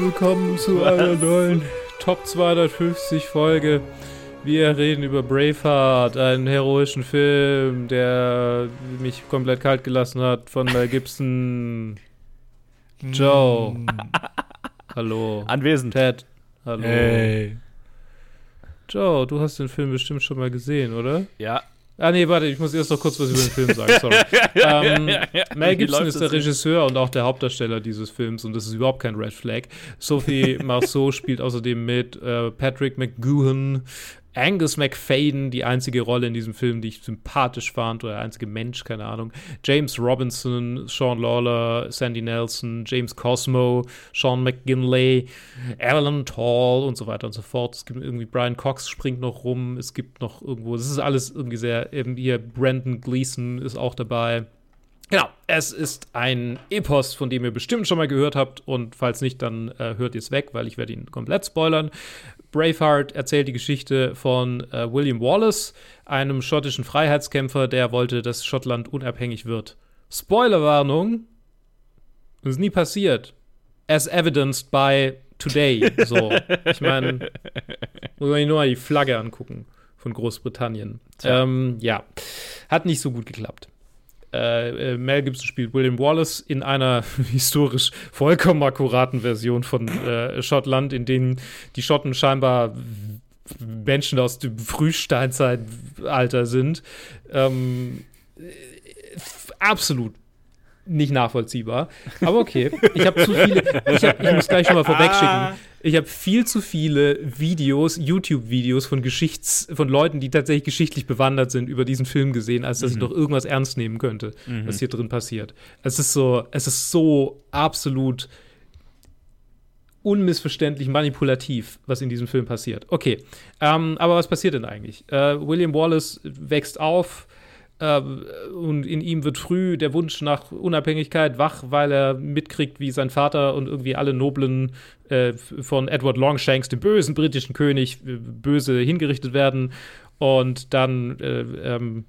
willkommen zu einer neuen Top 250 Folge. Wir reden über Braveheart, einen heroischen Film, der mich komplett kalt gelassen hat von Mel Gibson. Joe. Hallo. Anwesend. Ted. Hallo. Hey. Joe, du hast den Film bestimmt schon mal gesehen, oder? Ja. Ah, nee, warte, ich muss erst noch kurz was über den Film sagen, sorry. ähm, Mel Gibson ist der? Regisseur und auch der Hauptdarsteller dieses Films und das ist überhaupt kein Red Flag. Sophie Marceau spielt außerdem mit, äh, Patrick McGoohan, Angus McFadden, die einzige Rolle in diesem Film, die ich sympathisch fand, oder der einzige Mensch, keine Ahnung. James Robinson, Sean Lawler, Sandy Nelson, James Cosmo, Sean McGinley, Alan Tall und so weiter und so fort. Es gibt irgendwie Brian Cox springt noch rum. Es gibt noch irgendwo, es ist alles irgendwie sehr, eben hier Brandon Gleason ist auch dabei. Genau, es ist ein Epos, von dem ihr bestimmt schon mal gehört habt und falls nicht, dann äh, hört ihr es weg, weil ich werde ihn komplett spoilern. Braveheart erzählt die Geschichte von äh, William Wallace, einem schottischen Freiheitskämpfer, der wollte, dass Schottland unabhängig wird. Spoilerwarnung, das ist nie passiert. As evidenced by today. So, ich meine, muss man sich nur mal die Flagge angucken von Großbritannien. Ähm, ja, hat nicht so gut geklappt. Äh, äh, Mel Gibson spielt William Wallace in einer historisch vollkommen akkuraten Version von äh, Schottland, in denen die Schotten scheinbar Menschen aus dem Frühsteinzeitalter sind. Ähm, äh, absolut nicht nachvollziehbar. Aber okay, ich habe zu viele. Ich, hab, ich muss gleich schon mal vorwegschicken. Ich habe viel zu viele Videos, YouTube-Videos von Geschichts, von Leuten, die tatsächlich geschichtlich bewandert sind, über diesen Film gesehen, als dass ich noch irgendwas ernst nehmen könnte, was hier drin passiert. Es ist so, es ist so absolut unmissverständlich manipulativ, was in diesem Film passiert. Okay, ähm, aber was passiert denn eigentlich? Äh, William Wallace wächst auf und in ihm wird früh der Wunsch nach Unabhängigkeit wach, weil er mitkriegt, wie sein Vater und irgendwie alle Noblen äh, von Edward Longshanks, dem bösen britischen König, äh, böse hingerichtet werden. Und dann äh, ähm,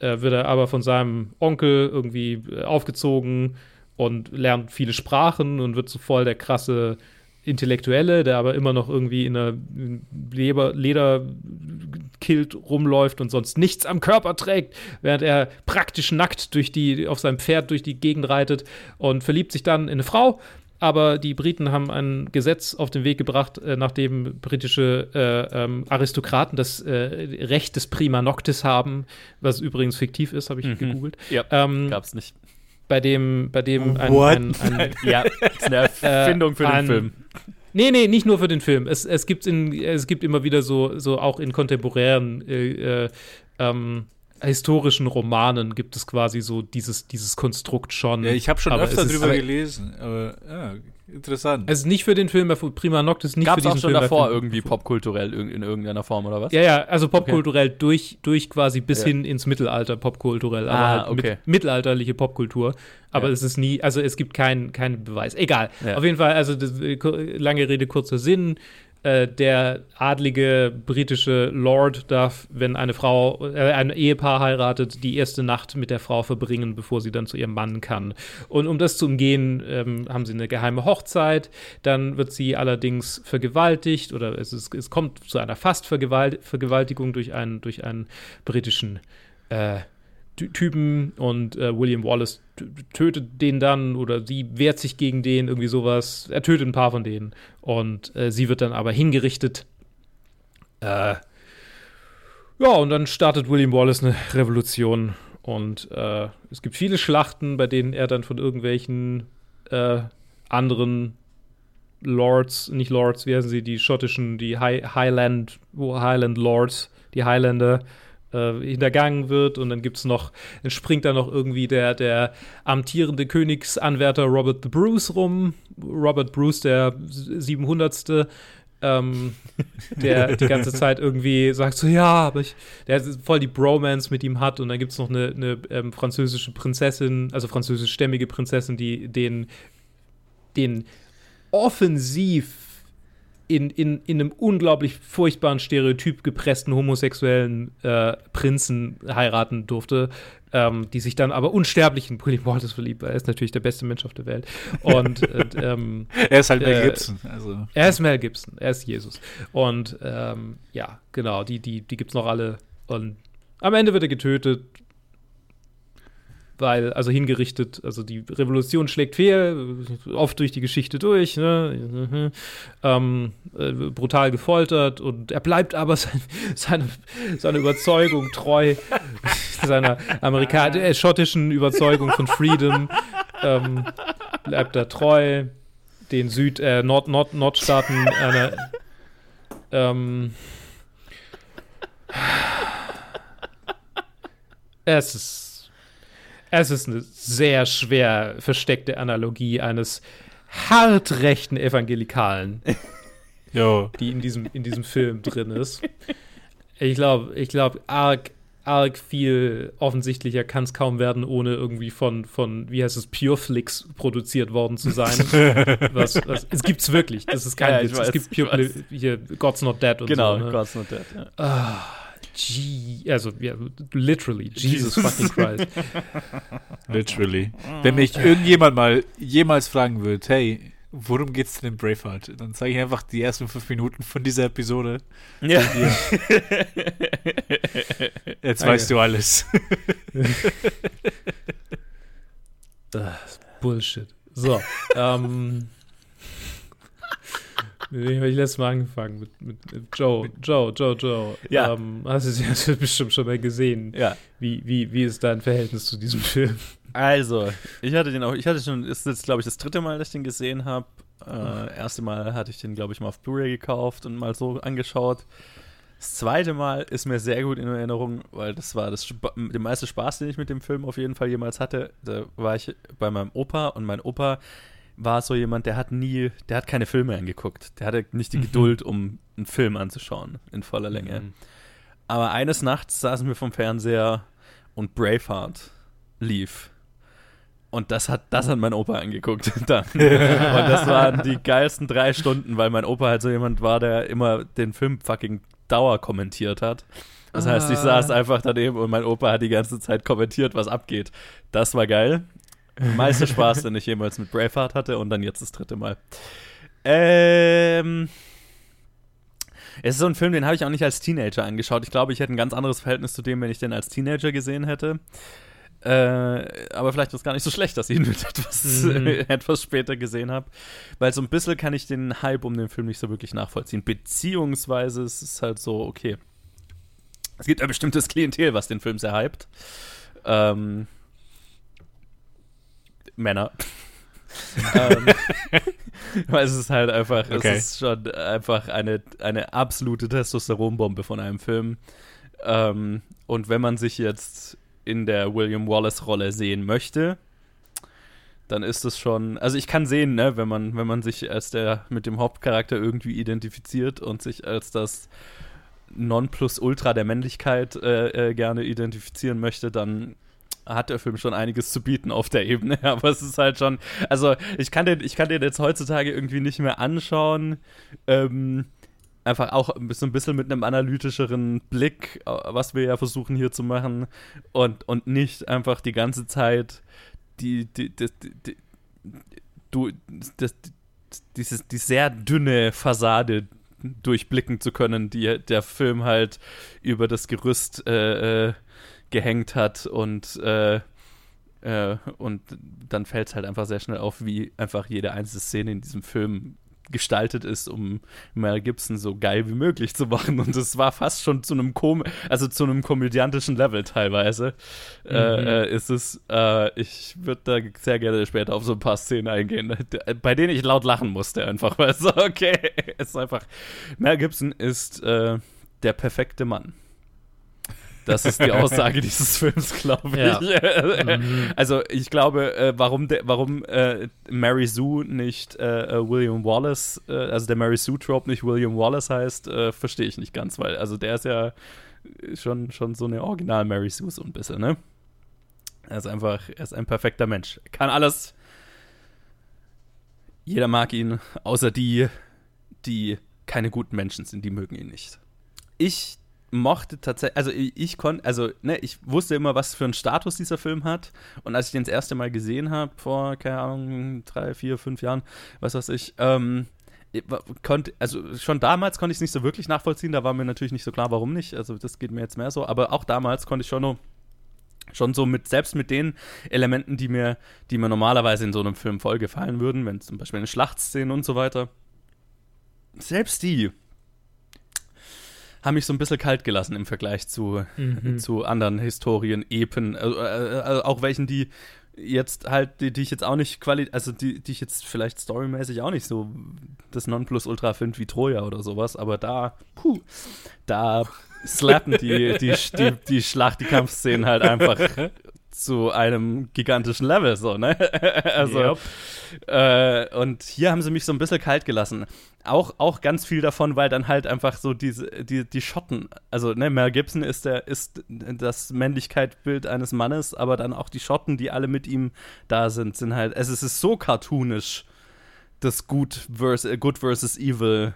äh, wird er aber von seinem Onkel irgendwie äh, aufgezogen und lernt viele Sprachen und wird so voll der krasse Intellektuelle, der aber immer noch irgendwie in einer Leber Lederkilt rumläuft und sonst nichts am Körper trägt, während er praktisch nackt durch die, auf seinem Pferd durch die Gegend reitet und verliebt sich dann in eine Frau. Aber die Briten haben ein Gesetz auf den Weg gebracht, äh, nachdem britische äh, ähm, Aristokraten das äh, Recht des Prima Noctis haben, was übrigens fiktiv ist, habe ich gegoogelt. Ja, Ähm, gab's nicht. bei dem, bei dem ein, What? ein, ein Ja, ist eine Erfindung für den ein- Film. Nee, nee, nicht nur für den Film. Es, es, gibt, in, es gibt immer wieder so, so auch in kontemporären äh, äh, ähm, historischen Romanen gibt es quasi so dieses, dieses Konstrukt schon. Ja, ich habe schon öfter drüber gelesen, aber ja, interessant. Es ist nicht für den Film, für Prima Noctis, nicht Gab's für auch diesen schon Film. davor erfunden. irgendwie popkulturell irg- in irgendeiner Form, oder was? Ja, ja, also popkulturell durch, durch quasi bis Ja. hin ins Mittelalter popkulturell, aber Ah, halt okay. mit, mittelalterliche Popkultur. Aber Ja. es ist nie, also es gibt keinen keinen Beweis. Egal. Ja. Auf jeden Fall, also das, äh, lange Rede, kurzer Sinn. Äh, der adlige britische Lord darf, wenn eine Frau, äh, ein Ehepaar heiratet, die erste Nacht mit der Frau verbringen, bevor sie dann zu ihrem Mann kann. Und um das zu umgehen, ähm, haben sie eine geheime Hochzeit. Dann wird sie allerdings vergewaltigt oder es, ist, es kommt zu einer Fast-Vergewaltigung durch einen, durch einen britischen äh, Typen und äh, William Wallace tötet den dann oder sie wehrt sich gegen den, irgendwie sowas. Er tötet ein paar von denen und äh, sie wird dann aber hingerichtet. Äh, ja, und dann startet William Wallace eine Revolution und äh, es gibt viele Schlachten, bei denen er dann von irgendwelchen äh, anderen Lords, nicht Lords, wie heißen sie, die schottischen, die High, Highland, Highland Lords, die Highlander, äh, hintergangen wird und dann gibt es noch, dann springt da noch irgendwie der, der amtierende Königsanwärter Robert the Bruce rum, Robert Bruce, der 700. Ähm, der die ganze Zeit irgendwie sagt so, ja, aber ich, der voll die Bromance mit ihm hat und dann gibt es noch eine, eine ähm, französische Prinzessin, also französischstämmige Prinzessin, die den, den offensiv in, in, in einem unglaublich furchtbaren Stereotyp gepressten homosexuellen äh, Prinzen heiraten durfte, ähm, die sich dann aber unsterblich in William Walters verliebt, er ist natürlich der beste Mensch auf der Welt. Und ähm, er ist halt Mel äh, Gibson. Also. Er ist Mel Gibson, er ist Jesus. Und ähm, ja, genau, die, die, die gibt es noch alle. Und am Ende wird er getötet, weil, also hingerichtet, also die Revolution schlägt fehl, oft durch die Geschichte durch, ne? ähm, äh, brutal gefoltert und er bleibt aber sein, seine, seine Überzeugung treu, seiner amerikanischen, äh, schottischen Überzeugung von Freedom, ähm, bleibt er treu, den Süd-, äh, Nord-, Nord-, Nordstaaten einer, ähm, es ist es ist eine sehr schwer versteckte Analogie eines hart rechten Evangelikalen, jo. die in diesem, in diesem Film drin ist. Ich glaube, ich glaube, arg, arg viel offensichtlicher kann es kaum werden, ohne irgendwie von, von, wie heißt es, Pureflix produziert worden zu sein. was, was, es gibt's wirklich, das ist kein ja, Witz. Weiß, es gibt Pure, hier God's Not Dead und genau, so. Genau, ne? God's Not Dead, ja. Ah. G also ja, literally, Jesus, fucking Christ. literally. Wenn mich irgendjemand mal jemals fragen würde, hey, worum geht's denn in Braveheart? Dann zeige ich einfach die ersten fünf Minuten von dieser Episode. Ja. Jetzt weißt du alles. Bullshit. So, ähm. Nee, habe ich letztes Mal angefangen mit, mit, mit Joe, Joe, Joe, Joe. Ja. Ähm, hast du hast bestimmt schon mal gesehen. Ja. Wie, wie, wie ist dein Verhältnis zu diesem Film? Also, ich hatte den auch, ich hatte schon, ist jetzt glaube ich das dritte Mal, dass ich den gesehen habe. Äh, erste Mal hatte ich den, glaube ich, mal auf Blu-ray gekauft und mal so angeschaut. Das zweite Mal ist mir sehr gut in Erinnerung, weil das war das der meiste Spaß, den ich mit dem Film auf jeden Fall jemals hatte. Da war ich bei meinem Opa und mein Opa war so jemand, der hat nie, der hat keine Filme angeguckt. Der hatte nicht die mhm. Geduld, um einen Film anzuschauen in voller Länge. Mhm. Aber eines Nachts saßen wir vom Fernseher und Braveheart lief. Und das hat, das hat mein Opa angeguckt dann. und das waren die geilsten drei Stunden, weil mein Opa halt so jemand war, der immer den Film fucking Dauer kommentiert hat. Das heißt, ich saß ah. einfach daneben und mein Opa hat die ganze Zeit kommentiert, was abgeht. Das war geil meiste Spaß, den ich jemals mit Braveheart hatte und dann jetzt das dritte Mal. Ähm. Es ist so ein Film, den habe ich auch nicht als Teenager angeschaut. Ich glaube, ich hätte ein ganz anderes Verhältnis zu dem, wenn ich den als Teenager gesehen hätte. Äh, aber vielleicht ist es gar nicht so schlecht, dass ich ihn etwas, mhm. etwas später gesehen habe. Weil so ein bisschen kann ich den Hype um den Film nicht so wirklich nachvollziehen. Beziehungsweise es ist halt so, okay. Es gibt ein bestimmtes Klientel, was den Film sehr hypt. Ähm, Männer. ähm, weil es ist halt einfach, okay. es ist schon einfach eine, eine absolute Testosteronbombe von einem Film. Ähm, und wenn man sich jetzt in der William Wallace-Rolle sehen möchte, dann ist es schon, also ich kann sehen, ne, wenn man, wenn man sich als der mit dem Hauptcharakter irgendwie identifiziert und sich als das Nonplusultra der Männlichkeit äh, äh, gerne identifizieren möchte, dann hat der Film schon einiges zu bieten auf der Ebene, aber es ist halt schon, also ich kann den, ich kann den jetzt heutzutage irgendwie nicht mehr anschauen. Ähm, einfach auch so ein bisschen mit einem analytischeren Blick, äh, was wir ja versuchen hier zu machen und, und nicht einfach die ganze Zeit die, die, die, die du, das, dieses, die sehr dünne Fassade durchblicken zu können, die der Film halt über das Gerüst äh, äh gehängt hat und äh, äh, und dann fällt es halt einfach sehr schnell auf, wie einfach jede einzelne Szene in diesem Film gestaltet ist, um Mel Gibson so geil wie möglich zu machen. Und es war fast schon zu einem Kom also zu einem komödiantischen Level teilweise. Äh, mhm. Äh, ist es, äh, ich würde da sehr gerne später auf so ein paar Szenen eingehen, bei denen ich laut lachen musste, einfach, weil so, okay, es ist einfach, Mel Gibson ist äh, der perfekte Mann. Das ist die Aussage dieses Films, glaube ich. Ja. Mhm. Also ich glaube, äh, warum, de, warum äh, Mary Sue nicht äh, äh William Wallace, äh, also der Mary Sue Trope nicht William Wallace heißt, äh, verstehe ich nicht ganz, weil also der ist ja schon, schon so eine Original Mary Sue so ein bisschen, ne? Er ist einfach, er ist ein perfekter Mensch. Er kann alles. Jeder mag ihn, außer die, die keine guten Menschen sind, die mögen ihn nicht. Ich mochte tatsächlich, also ich, ich konnte, also ne, ich wusste immer, was für einen Status dieser Film hat. Und als ich den das erste Mal gesehen habe, vor, keine Ahnung, drei, vier, fünf Jahren, was weiß ich, ähm, konnte, also schon damals konnte ich es nicht so wirklich nachvollziehen, da war mir natürlich nicht so klar, warum nicht. Also das geht mir jetzt mehr so, aber auch damals konnte ich schon noch schon so mit, selbst mit den Elementen, die mir, die mir normalerweise in so einem Film voll gefallen würden, wenn zum Beispiel eine Schlachtszene und so weiter, selbst die haben mich so ein bisschen kalt gelassen im Vergleich zu, mhm. zu anderen Historien, Epen, also, äh, auch welchen, die jetzt halt, die, die ich jetzt auch nicht quali also die, die ich jetzt vielleicht storymäßig auch nicht so das Nonplusultra finde wie Troja oder sowas, aber da, puh, da slappen die, die, die, die Schlacht, die Kampfszenen halt einfach zu einem gigantischen Level, so, ne? also, yep. äh, und hier haben sie mich so ein bisschen kalt gelassen. Auch, auch ganz viel davon, weil dann halt einfach so diese, die, die Schotten, also, ne, Mel Gibson ist der, ist das Männlichkeitsbild eines Mannes, aber dann auch die Schotten, die alle mit ihm da sind, sind halt, es ist so cartoonisch, das Good versus, Good versus Evil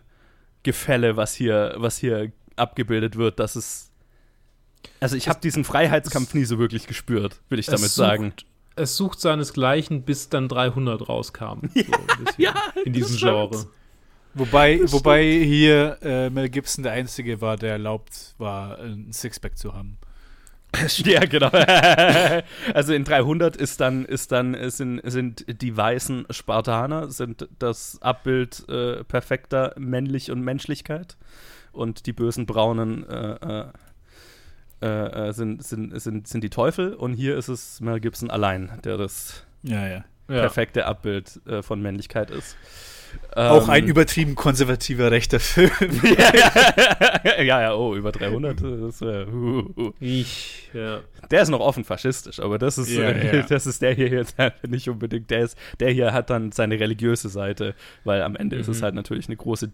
Gefälle, was hier, was hier abgebildet wird, dass es also ich habe diesen Freiheitskampf nie so wirklich gespürt, würde ich damit sucht, sagen. Es sucht seinesgleichen, bis dann 300 rauskam. Ja, so ja in diesem Genre. Wobei, wobei hier äh, Mel Gibson der Einzige war, der erlaubt war, ein Sixpack zu haben. Ja, genau. also in 300 ist dann, ist dann sind, sind die weißen Spartaner, sind das Abbild äh, perfekter Männlich und Menschlichkeit. Und die bösen braunen äh, äh äh, sind, sind, sind, sind die Teufel und hier ist es Mel Gibson allein, der das ja, ja. perfekte Abbild äh, von Männlichkeit ist. Auch ähm, ein übertrieben konservativer rechter Film. ja, ja, oh, über 300. Das, äh, uh, uh. Ich, ja. Der ist noch offen faschistisch, aber das ist, ja, äh, ja. das ist der hier jetzt nicht unbedingt. Der, ist, der hier hat dann seine religiöse Seite, weil am Ende mhm. ist es mhm. halt natürlich eine große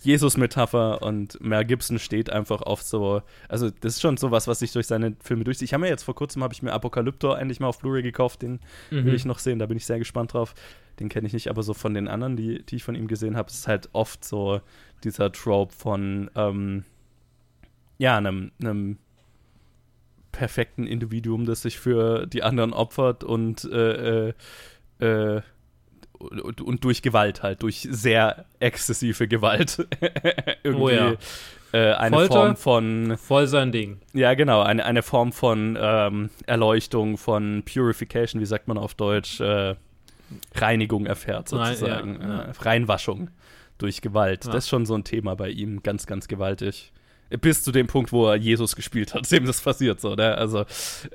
Jesus-Metapher und Mel Gibson steht einfach auf so. Also, das ist schon sowas, was sich durch seine Filme durchzieht. Ich habe mir jetzt vor kurzem habe ich mir Apokalypto endlich mal auf Blu-ray gekauft, den mhm. will ich noch sehen, da bin ich sehr gespannt drauf den kenne ich nicht, aber so von den anderen, die, die ich von ihm gesehen habe, ist halt oft so dieser Trope von, ähm, ja, einem, einem perfekten Individuum, das sich für die anderen opfert und, äh, äh, äh und, und, durch Gewalt halt, durch sehr exzessive Gewalt. Irgendwie oh ja. äh, eine Folter, Form von. Voll sein Ding. Ja, genau, eine, eine Form von ähm, Erleuchtung, von Purification, wie sagt man auf Deutsch? Äh, Reinigung erfährt, sozusagen. Ja, ja. Äh, Reinwaschung durch Gewalt. Ja. Das ist schon so ein Thema bei ihm, ganz, ganz gewaltig. Bis zu dem Punkt, wo er Jesus gespielt hat, dem das passiert, so, ne? Also.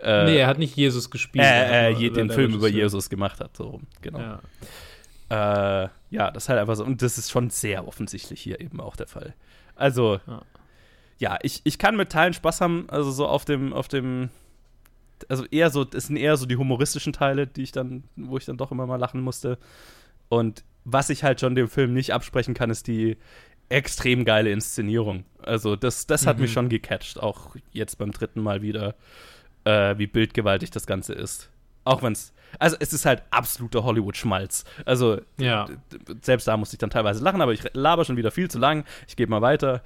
Äh, nee, er hat nicht Jesus gespielt. Äh, äh, den Film über Jesus gemacht hat, so, genau. Ja. Äh, ja, das ist halt einfach so. Und das ist schon sehr offensichtlich hier eben auch der Fall. Also, ja, ja ich, ich kann mit Teilen Spaß haben, also so auf dem, auf dem also eher so, es sind eher so die humoristischen Teile, die ich dann, wo ich dann doch immer mal lachen musste. Und was ich halt schon dem Film nicht absprechen kann, ist die extrem geile Inszenierung. Also das, das hat mhm. mich schon gecatcht, auch jetzt beim dritten Mal wieder, äh, wie bildgewaltig das Ganze ist. Auch wenn es, also es ist halt absoluter Hollywood-Schmalz. Also ja. selbst da musste ich dann teilweise lachen, aber ich laber schon wieder viel zu lang. Ich gebe mal weiter.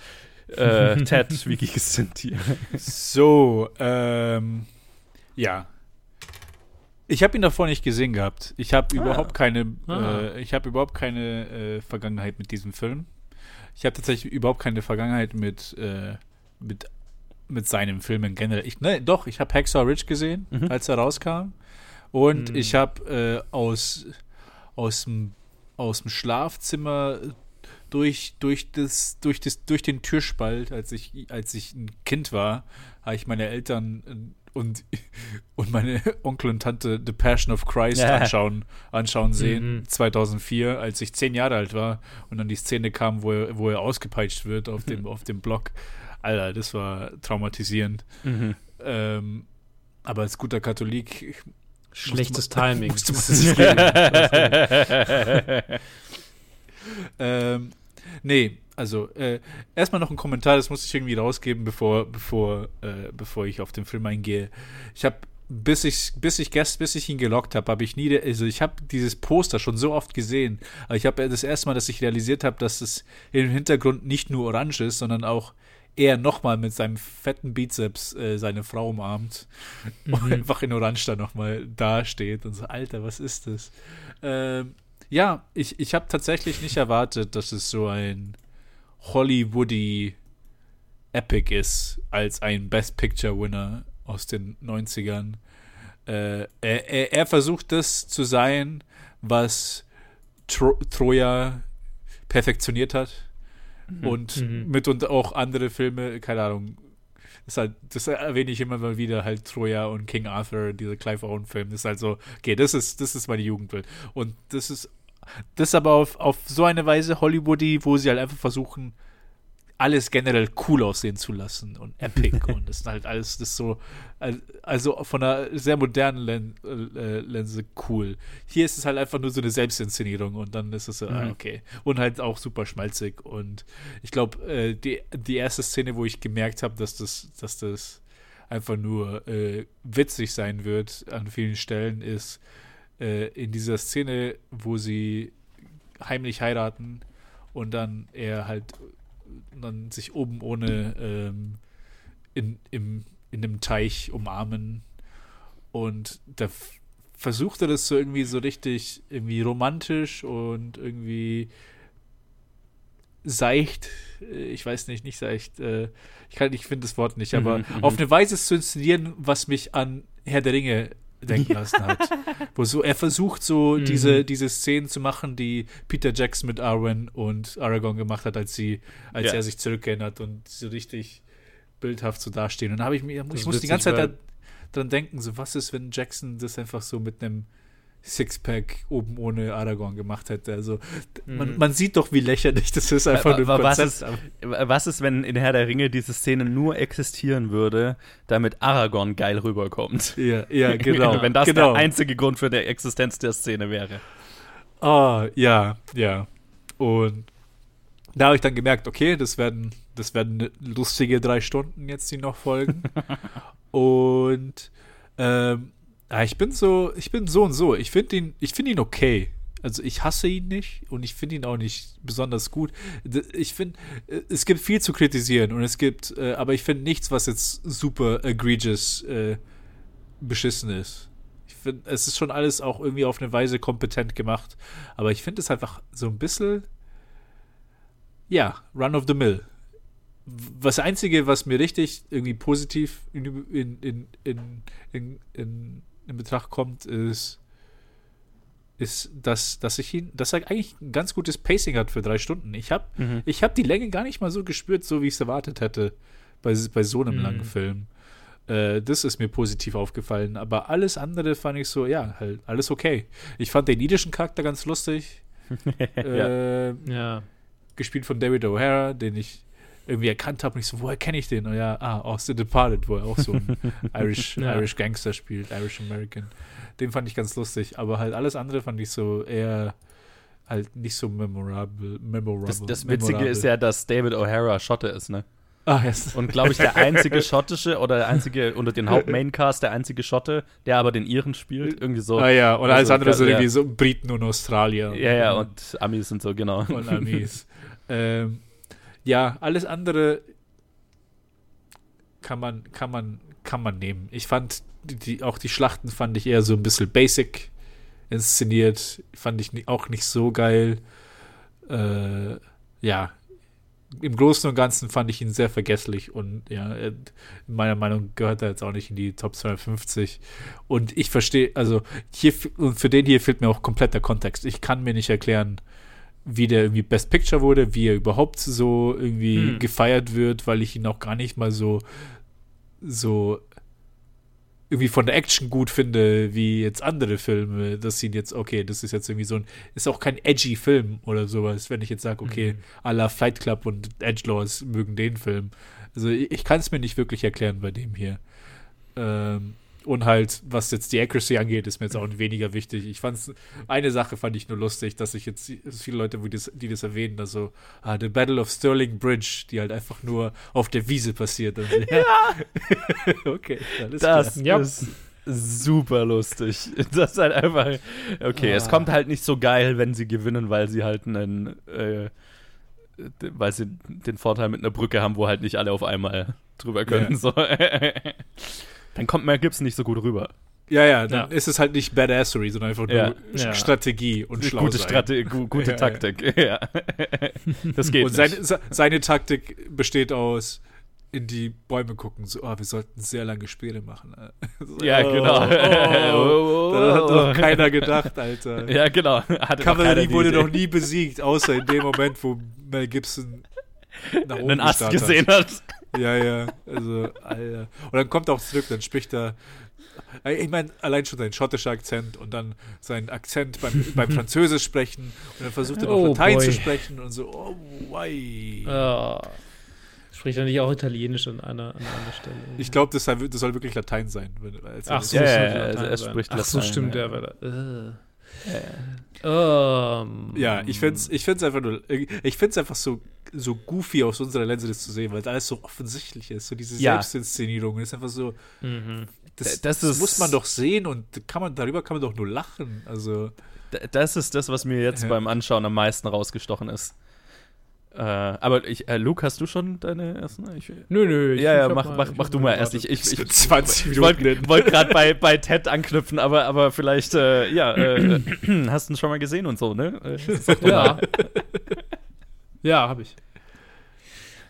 Äh, Ted, wie ging es denn dir? So, ähm, ja. Ich habe ihn davor nicht gesehen gehabt. Ich habe ah. überhaupt keine, ah. äh, ich habe überhaupt keine äh, Vergangenheit mit diesem Film. Ich habe tatsächlich überhaupt keine Vergangenheit mit, äh, mit, mit seinen Filmen generell. Ich, ne, doch, ich habe Hacksaw Ridge gesehen, mhm. als er rauskam. Und mhm. ich habe äh, aus, aus, dem, aus dem Schlafzimmer durch, durch, das, durch, das, durch den Türspalt, als ich, als ich ein Kind war, habe ich meine Eltern äh, und, und meine Onkel und Tante The Passion of Christ ja. anschauen, anschauen sehen, mhm. 2004, als ich zehn Jahre alt war und dann die Szene kam, wo er, wo er ausgepeitscht wird auf dem, auf dem Block. Alter, das war traumatisierend. Mhm. Ähm, aber als guter Katholik. Schlechtes man, Timing. Musste man sich ähm, nee, also äh, erstmal noch ein Kommentar, das muss ich irgendwie rausgeben, bevor, bevor, äh, bevor ich auf den Film eingehe. Ich habe bis ich, bis ich gest, bis ich ihn gelockt habe, habe ich nie, also ich habe dieses Poster schon so oft gesehen. Aber ich habe das erste Mal, dass ich realisiert habe, dass es im Hintergrund nicht nur orange ist, sondern auch er nochmal mit seinem fetten Bizeps äh, seine Frau umarmt mhm. und einfach in Orange da nochmal dasteht und so, Alter, was ist das? Ähm, ja, ich, ich habe tatsächlich nicht erwartet, dass es so ein Hollywoody Epic ist als ein Best Picture Winner aus den 90ern. Äh, er, er, er, versucht das zu sein, was Tro Troja perfektioniert hat. Mhm. Und mhm. mit und auch andere Filme, keine Ahnung. Das, halt, das erwähne ich immer mal wieder, halt Troja und King Arthur, diese Clive Owen-Film. Das ist halt so, okay, das ist, das ist meine Jugendbild. Und das ist, das aber auf, auf so eine Weise Hollywoody, wo sie halt einfach versuchen, alles generell cool aussehen zu lassen und epic und das ist halt alles das so also von einer sehr modernen Len äh, Linse cool. Hier ist es halt einfach nur so eine Selbstinszenierung und dann ist es so, ah, mhm. okay. Und halt auch super schmalzig und ich glaube, äh, die, die erste Szene, wo ich gemerkt habe, dass das, dass das einfach nur äh, witzig sein wird an vielen Stellen, ist äh, in dieser Szene, wo sie heimlich heiraten und dann er halt dann sich oben ohne ähm, in, im, in einem Teich umarmen. Und da versucht er das so irgendwie so richtig irgendwie romantisch und irgendwie seicht, äh, ich weiß nicht, nicht seicht, äh, ich kann, ich finde das Wort nicht, aber mhm, mhm, auf eine Weise zu inszenieren, was mich an Herr der Ringe denken lassen hat. Wo so, er versucht so mhm. diese, diese Szenen zu machen, die Peter Jackson mit Arwen und Aragorn gemacht hat, als sie, als ja. er sich zurückerinnert und so richtig bildhaft so dastehen. Und dann habe ich mir, ich muss die ganze Zeit da, dran denken, so was ist, wenn Jackson das einfach so mit einem Sixpack oben ohne Aragorn gemacht hätte. Also man, mhm. man, sieht doch, wie lächerlich das ist, einfach nur was ist, was ist, wenn in Herr der Ringe diese Szene nur existieren würde, damit Aragorn geil rüberkommt? Ja, ja, genau. wenn das genau. der einzige Grund für die Existenz der Szene wäre. Ah, ja, ja. Und da habe ich dann gemerkt, okay, das werden, das werden lustige drei Stunden jetzt, die noch folgen. Und ähm, ja, ich bin so, ich bin so und so. Ich finde ihn, ich finde ihn okay. Also ich hasse ihn nicht und ich finde ihn auch nicht besonders gut. Ich finde, äh, es gibt viel zu kritisieren und es gibt, äh, aber ich finde nichts, was jetzt super egregious äh, beschissen ist. Ich finde, es ist schon alles auch irgendwie auf eine Weise kompetent gemacht. Aber ich finde es einfach so ein bisschen, ja, run of the mill. Was Einzige, was mir richtig irgendwie positiv in, in, in, in, in in Betracht kommt, ist, ist dass, dass, ich ihn, dass er eigentlich ein ganz gutes Pacing hat für drei Stunden. Ich habe mhm. hab die Länge gar nicht mal so gespürt, so wie ich es erwartet hätte bei, bei so einem mhm. langen Film. Äh, das ist mir positiv aufgefallen. Aber alles andere fand ich so, ja, halt alles okay. Ich fand den idischen Charakter ganz lustig. äh, ja. ja. Gespielt von David O'Hara, den ich irgendwie erkannt habe und ich so, woher kenne ich den? Und ja, ah, aus The Departed, wo er auch so ein Irish, ja. Irish Gangster spielt, Irish American. Den fand ich ganz lustig, aber halt alles andere fand ich so eher halt nicht so memorable. memorable das, das Witzige memorable. ist ja, dass David O'Hara Schotte ist, ne? Ah, yes. Und glaube ich, der einzige schottische oder der einzige unter den Hauptmaincast, der einzige Schotte, der aber den Iren spielt. Irgendwie so. Ah ja, und alles also, andere so ja. irgendwie so Briten und Australier. Ja, ja, und Amis und so, genau. Und Amis. ähm, ja, alles andere kann man, kann man, kann man nehmen. Ich fand die, auch die Schlachten fand ich eher so ein bisschen basic inszeniert. Fand ich auch nicht so geil. Äh, ja, im Großen und Ganzen fand ich ihn sehr vergesslich und ja, in meiner Meinung gehört er jetzt auch nicht in die Top 250. Und ich verstehe, also hier, und für den hier fehlt mir auch komplett der Kontext. Ich kann mir nicht erklären, wie der irgendwie Best Picture wurde, wie er überhaupt so irgendwie hm. gefeiert wird, weil ich ihn auch gar nicht mal so so irgendwie von der Action gut finde, wie jetzt andere Filme, dass ihn jetzt, okay, das ist jetzt irgendwie so ein, ist auch kein edgy Film oder sowas, wenn ich jetzt sage, okay, mhm. à la Fight Club und Edgelords mögen den Film. Also ich, ich kann es mir nicht wirklich erklären bei dem hier. Ähm, und halt, was jetzt die Accuracy angeht, ist mir jetzt auch weniger wichtig. Ich fand eine Sache fand ich nur lustig, dass ich jetzt viele Leute, die das, die das erwähnen, also ah, The Battle of Stirling Bridge, die halt einfach nur auf der Wiese passiert. Also, ja. okay, alles das, klar. Ja. Das, super lustig. Das ist halt einfach. Okay, ah. es kommt halt nicht so geil, wenn sie gewinnen, weil sie halt einen. Äh, weil sie den Vorteil mit einer Brücke haben, wo halt nicht alle auf einmal drüber können. Ja. So. Dann kommt Mel Gibson nicht so gut rüber. Ja, ja, dann ja. ist es halt nicht Badassery, sondern einfach nur ja. Strategie und schlau gute, Strate gu gute Taktik. Ja. Das geht. Und seine, seine Taktik besteht aus in die Bäume gucken, so, oh, wir sollten sehr lange Spiele machen. So, ja, genau. Oh, oh, da hat doch keiner gedacht, Alter. Ja, genau. Kavallerie wurde noch nie besiegt, außer in dem Moment, wo Mel Gibson nach oben einen Ast gesehen hat. Ja, ja, also, Alter. Und dann kommt er auch zurück, dann spricht er ich meine, allein schon sein schottischer Akzent und dann sein Akzent beim, beim Französisch sprechen und dann versucht er noch oh Latein boy. zu sprechen und so, oh, why. Oh. Spricht er nicht auch Italienisch an einer, an einer Stelle? Ich glaube, das, das, soll wirklich Latein sein. Ach so, ja, ja, ja, er spricht Latein. Ach so, stimmt, ja. der. Uh. Um. Ja, ich finde es ich find's einfach nur, ich finde es einfach so, so goofy aus unserer Linse das zu sehen, weil es alles so offensichtlich ist. So diese ja. Selbstinszenierung ist einfach so, mhm. das, das, das muss man doch sehen und kann man, darüber kann man doch nur lachen. Also. Das ist das, was mir jetzt ja. beim Anschauen am meisten rausgestochen ist. Äh, aber ich, äh, Luke, hast du schon deine ersten? Ich, nö, nö. ja, ja, mach, mach, mach du mal erst. Ich, ich, ich, 20 ich wollte wollt gerade bei, bei Ted anknüpfen, aber, aber vielleicht, äh, ja, äh, hast du ihn schon mal gesehen und so, ne? Äh, ja. ja, habe ich.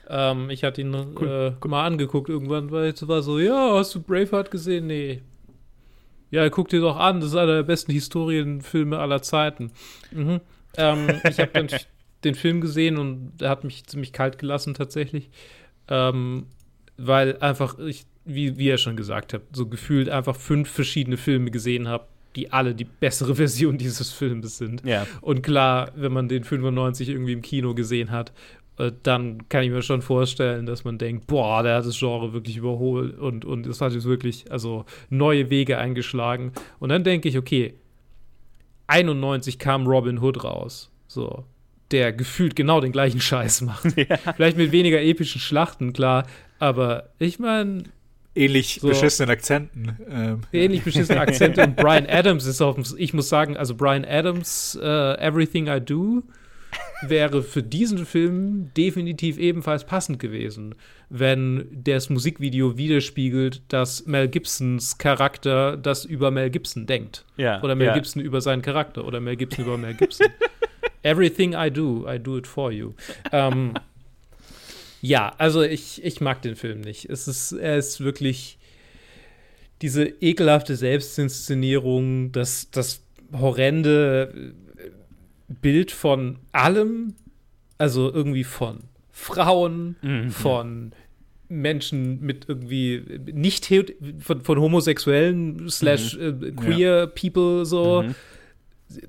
Ähm, ich hatte ihn cool. äh, mal angeguckt irgendwann, weil es war so, ja, hast du Braveheart gesehen? Nee. Ja, guck dir doch an, das ist einer der besten Historienfilme aller Zeiten. Mhm. Ähm, ich habe dann den Film gesehen und er hat mich ziemlich kalt gelassen tatsächlich. Ähm, weil einfach ich, wie, wie ihr schon gesagt habt, so gefühlt einfach fünf verschiedene Filme gesehen habe, die alle die bessere Version dieses Films sind. Ja. Und klar, wenn man den 95 irgendwie im Kino gesehen hat, äh, dann kann ich mir schon vorstellen, dass man denkt, boah, der hat das Genre wirklich überholt und, und es hat jetzt wirklich also neue Wege eingeschlagen. Und dann denke ich, okay, 91 kam Robin Hood raus. So, der gefühlt genau den gleichen Scheiß macht. Ja. Vielleicht mit weniger epischen Schlachten, klar, aber ich meine. Ähnlich so, beschissenen Akzenten. Ähm. Ähnlich beschissene Akzente und Brian Adams ist auf, ich muss sagen, also Brian Adams, uh, Everything I Do, wäre für diesen Film definitiv ebenfalls passend gewesen, wenn das Musikvideo widerspiegelt, dass Mel Gibsons Charakter das über Mel Gibson denkt. Ja, oder Mel ja. Gibson über seinen Charakter oder Mel Gibson über Mel Gibson. Everything I do, I do it for you. Ähm, ja, also ich, ich mag den Film nicht. Es ist, er ist wirklich diese ekelhafte Selbstinszenierung, das, das horrende Bild von allem, also irgendwie von Frauen, mhm. von Menschen mit irgendwie nicht von, von homosexuellen slash mhm. äh, queer ja. people so. Mhm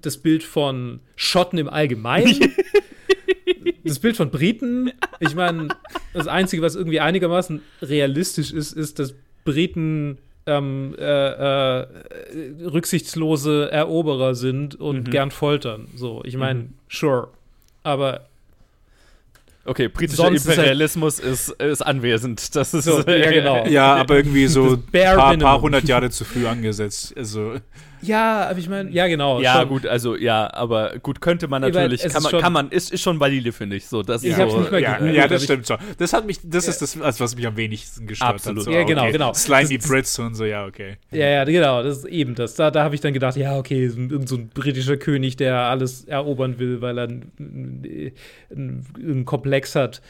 das Bild von Schotten im Allgemeinen. das Bild von Briten. Ich meine, das Einzige, was irgendwie einigermaßen realistisch ist, ist, dass Briten ähm, äh, äh, rücksichtslose Eroberer sind und mhm. gern foltern. So, ich meine, mhm. sure. Aber Okay, britischer Sonst Imperialismus ist, halt ist, ist, anwesend. Das ist so, ja, genau. ja, aber irgendwie so ein paar, paar hundert Jahre zu früh angesetzt. Also ja, aber ich meine, ja, genau. Ja, schon. gut, also ja, aber gut, könnte man natürlich, kann man, kann man, ist, ist schon valide, finde ich. So, das ich ist hab's so, nicht mal ja, ja, das stimmt schon. Das hat mich, das ja. ist das, was mich am wenigsten gestört Absolut. hat. So, ja, genau, okay. genau. Slimy Brits und so, ja, okay. Ja, ja, genau, das ist eben das. Da, da habe ich dann gedacht, ja, okay, irgend so ein britischer König, der alles erobern will, weil er einen, einen Komplex hat.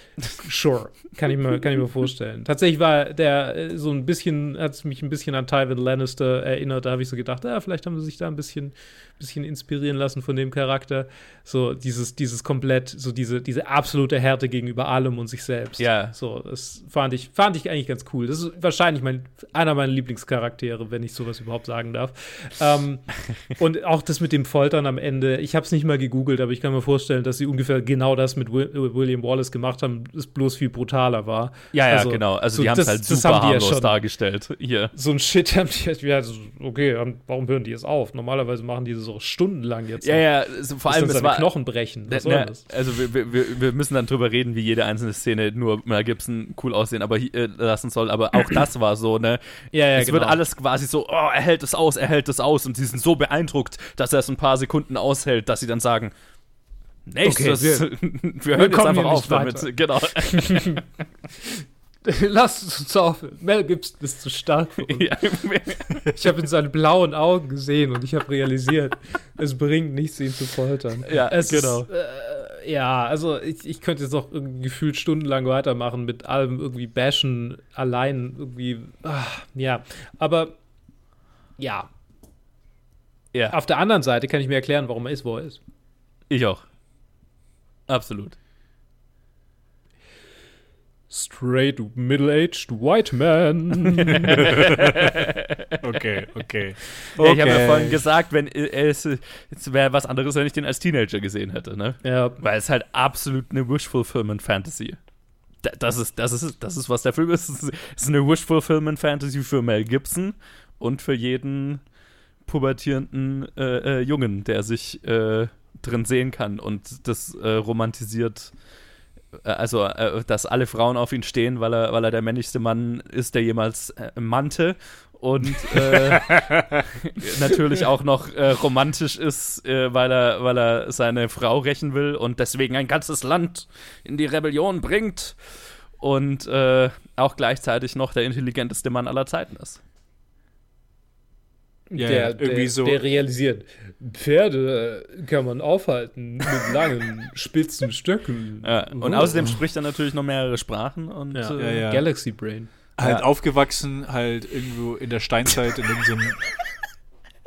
Sure, kann ich mir, kann ich mir vorstellen. Tatsächlich war der äh, so ein bisschen, hat es mich ein bisschen an Tywin Lannister erinnert. Da habe ich so gedacht, ja, vielleicht haben sie sich da ein bisschen bisschen inspirieren lassen von dem Charakter. So dieses, dieses komplett, so diese, diese absolute Härte gegenüber allem und sich selbst. Ja. So, das fand ich, fand ich eigentlich ganz cool. Das ist wahrscheinlich mein, einer meiner Lieblingscharaktere, wenn ich sowas überhaupt sagen darf. ähm, und auch das mit dem Foltern am Ende, ich habe es nicht mal gegoogelt, aber ich kann mir vorstellen, dass sie ungefähr genau das mit William Wallace gemacht haben, es bloß viel brutaler war. Ja, ja, also, genau. Also so, die haben es halt super harmlos ja dargestellt. Hier. So ein Shit haben die, ja, okay, warum hören die es auf. Normalerweise machen die so stundenlang jetzt. Ja, ja, so, vor allem es war Knochen brechen. Was na, das? Also wir, wir, wir müssen dann drüber reden, wie jede einzelne Szene nur Mel Gibson cool aussehen, aber äh, lassen soll. Aber auch das war so, ne? Ja, ja, Es genau. wird alles quasi so, oh, er hält es aus, er hält es aus und sie sind so beeindruckt, dass er es ein paar Sekunden aushält, dass sie dann sagen, Nächstes. Okay, wir, wir hören jetzt einfach auf damit. Genau. Lass es uns auf. Mel Gibson ist zu stark für uns. Ja. ich habe in seinen blauen Augen gesehen und ich habe realisiert, es bringt nichts, ihn zu foltern. Ja, es genau. Ist, äh, ja, also ich, ich könnte jetzt noch gefühlt stundenlang weitermachen mit allem irgendwie bashen, allein irgendwie. Ach, ja, aber ja. ja. Auf der anderen Seite kann ich mir erklären, warum er ist, wo er ist. Ich auch. Absolut. Straight, middle-aged white man. okay, okay. okay. Ja, ich habe ja vorhin gesagt, wenn es, es wäre was anderes, wenn ich den als Teenager gesehen hätte, ne? Ja. Weil es halt absolut eine Wish-Fulfillment-Fantasy. Das ist, das, ist, das ist, was der Film ist. Es ist eine Wish-Fulfillment-Fantasy für Mel Gibson und für jeden pubertierenden äh, äh, Jungen, der sich äh, drin sehen kann und das äh, romantisiert also äh, dass alle Frauen auf ihn stehen, weil er, weil er der männlichste Mann ist, der jemals äh, mannte und äh, natürlich auch noch äh, romantisch ist, äh, weil, er, weil er seine Frau rächen will und deswegen ein ganzes Land in die Rebellion bringt und auch gleichzeitig noch der intelligenteste Mann aller Zeiten ist. Ja, der, irgendwie der, so. der realisiert, Pferde kann man aufhalten mit langen, spitzen Stöcken. Ja, und oh. außerdem spricht er natürlich noch mehrere Sprachen und ja. Äh, ja, Galaxy Brain. Halt aufgewachsen, halt irgendwo in der Steinzeit in so einem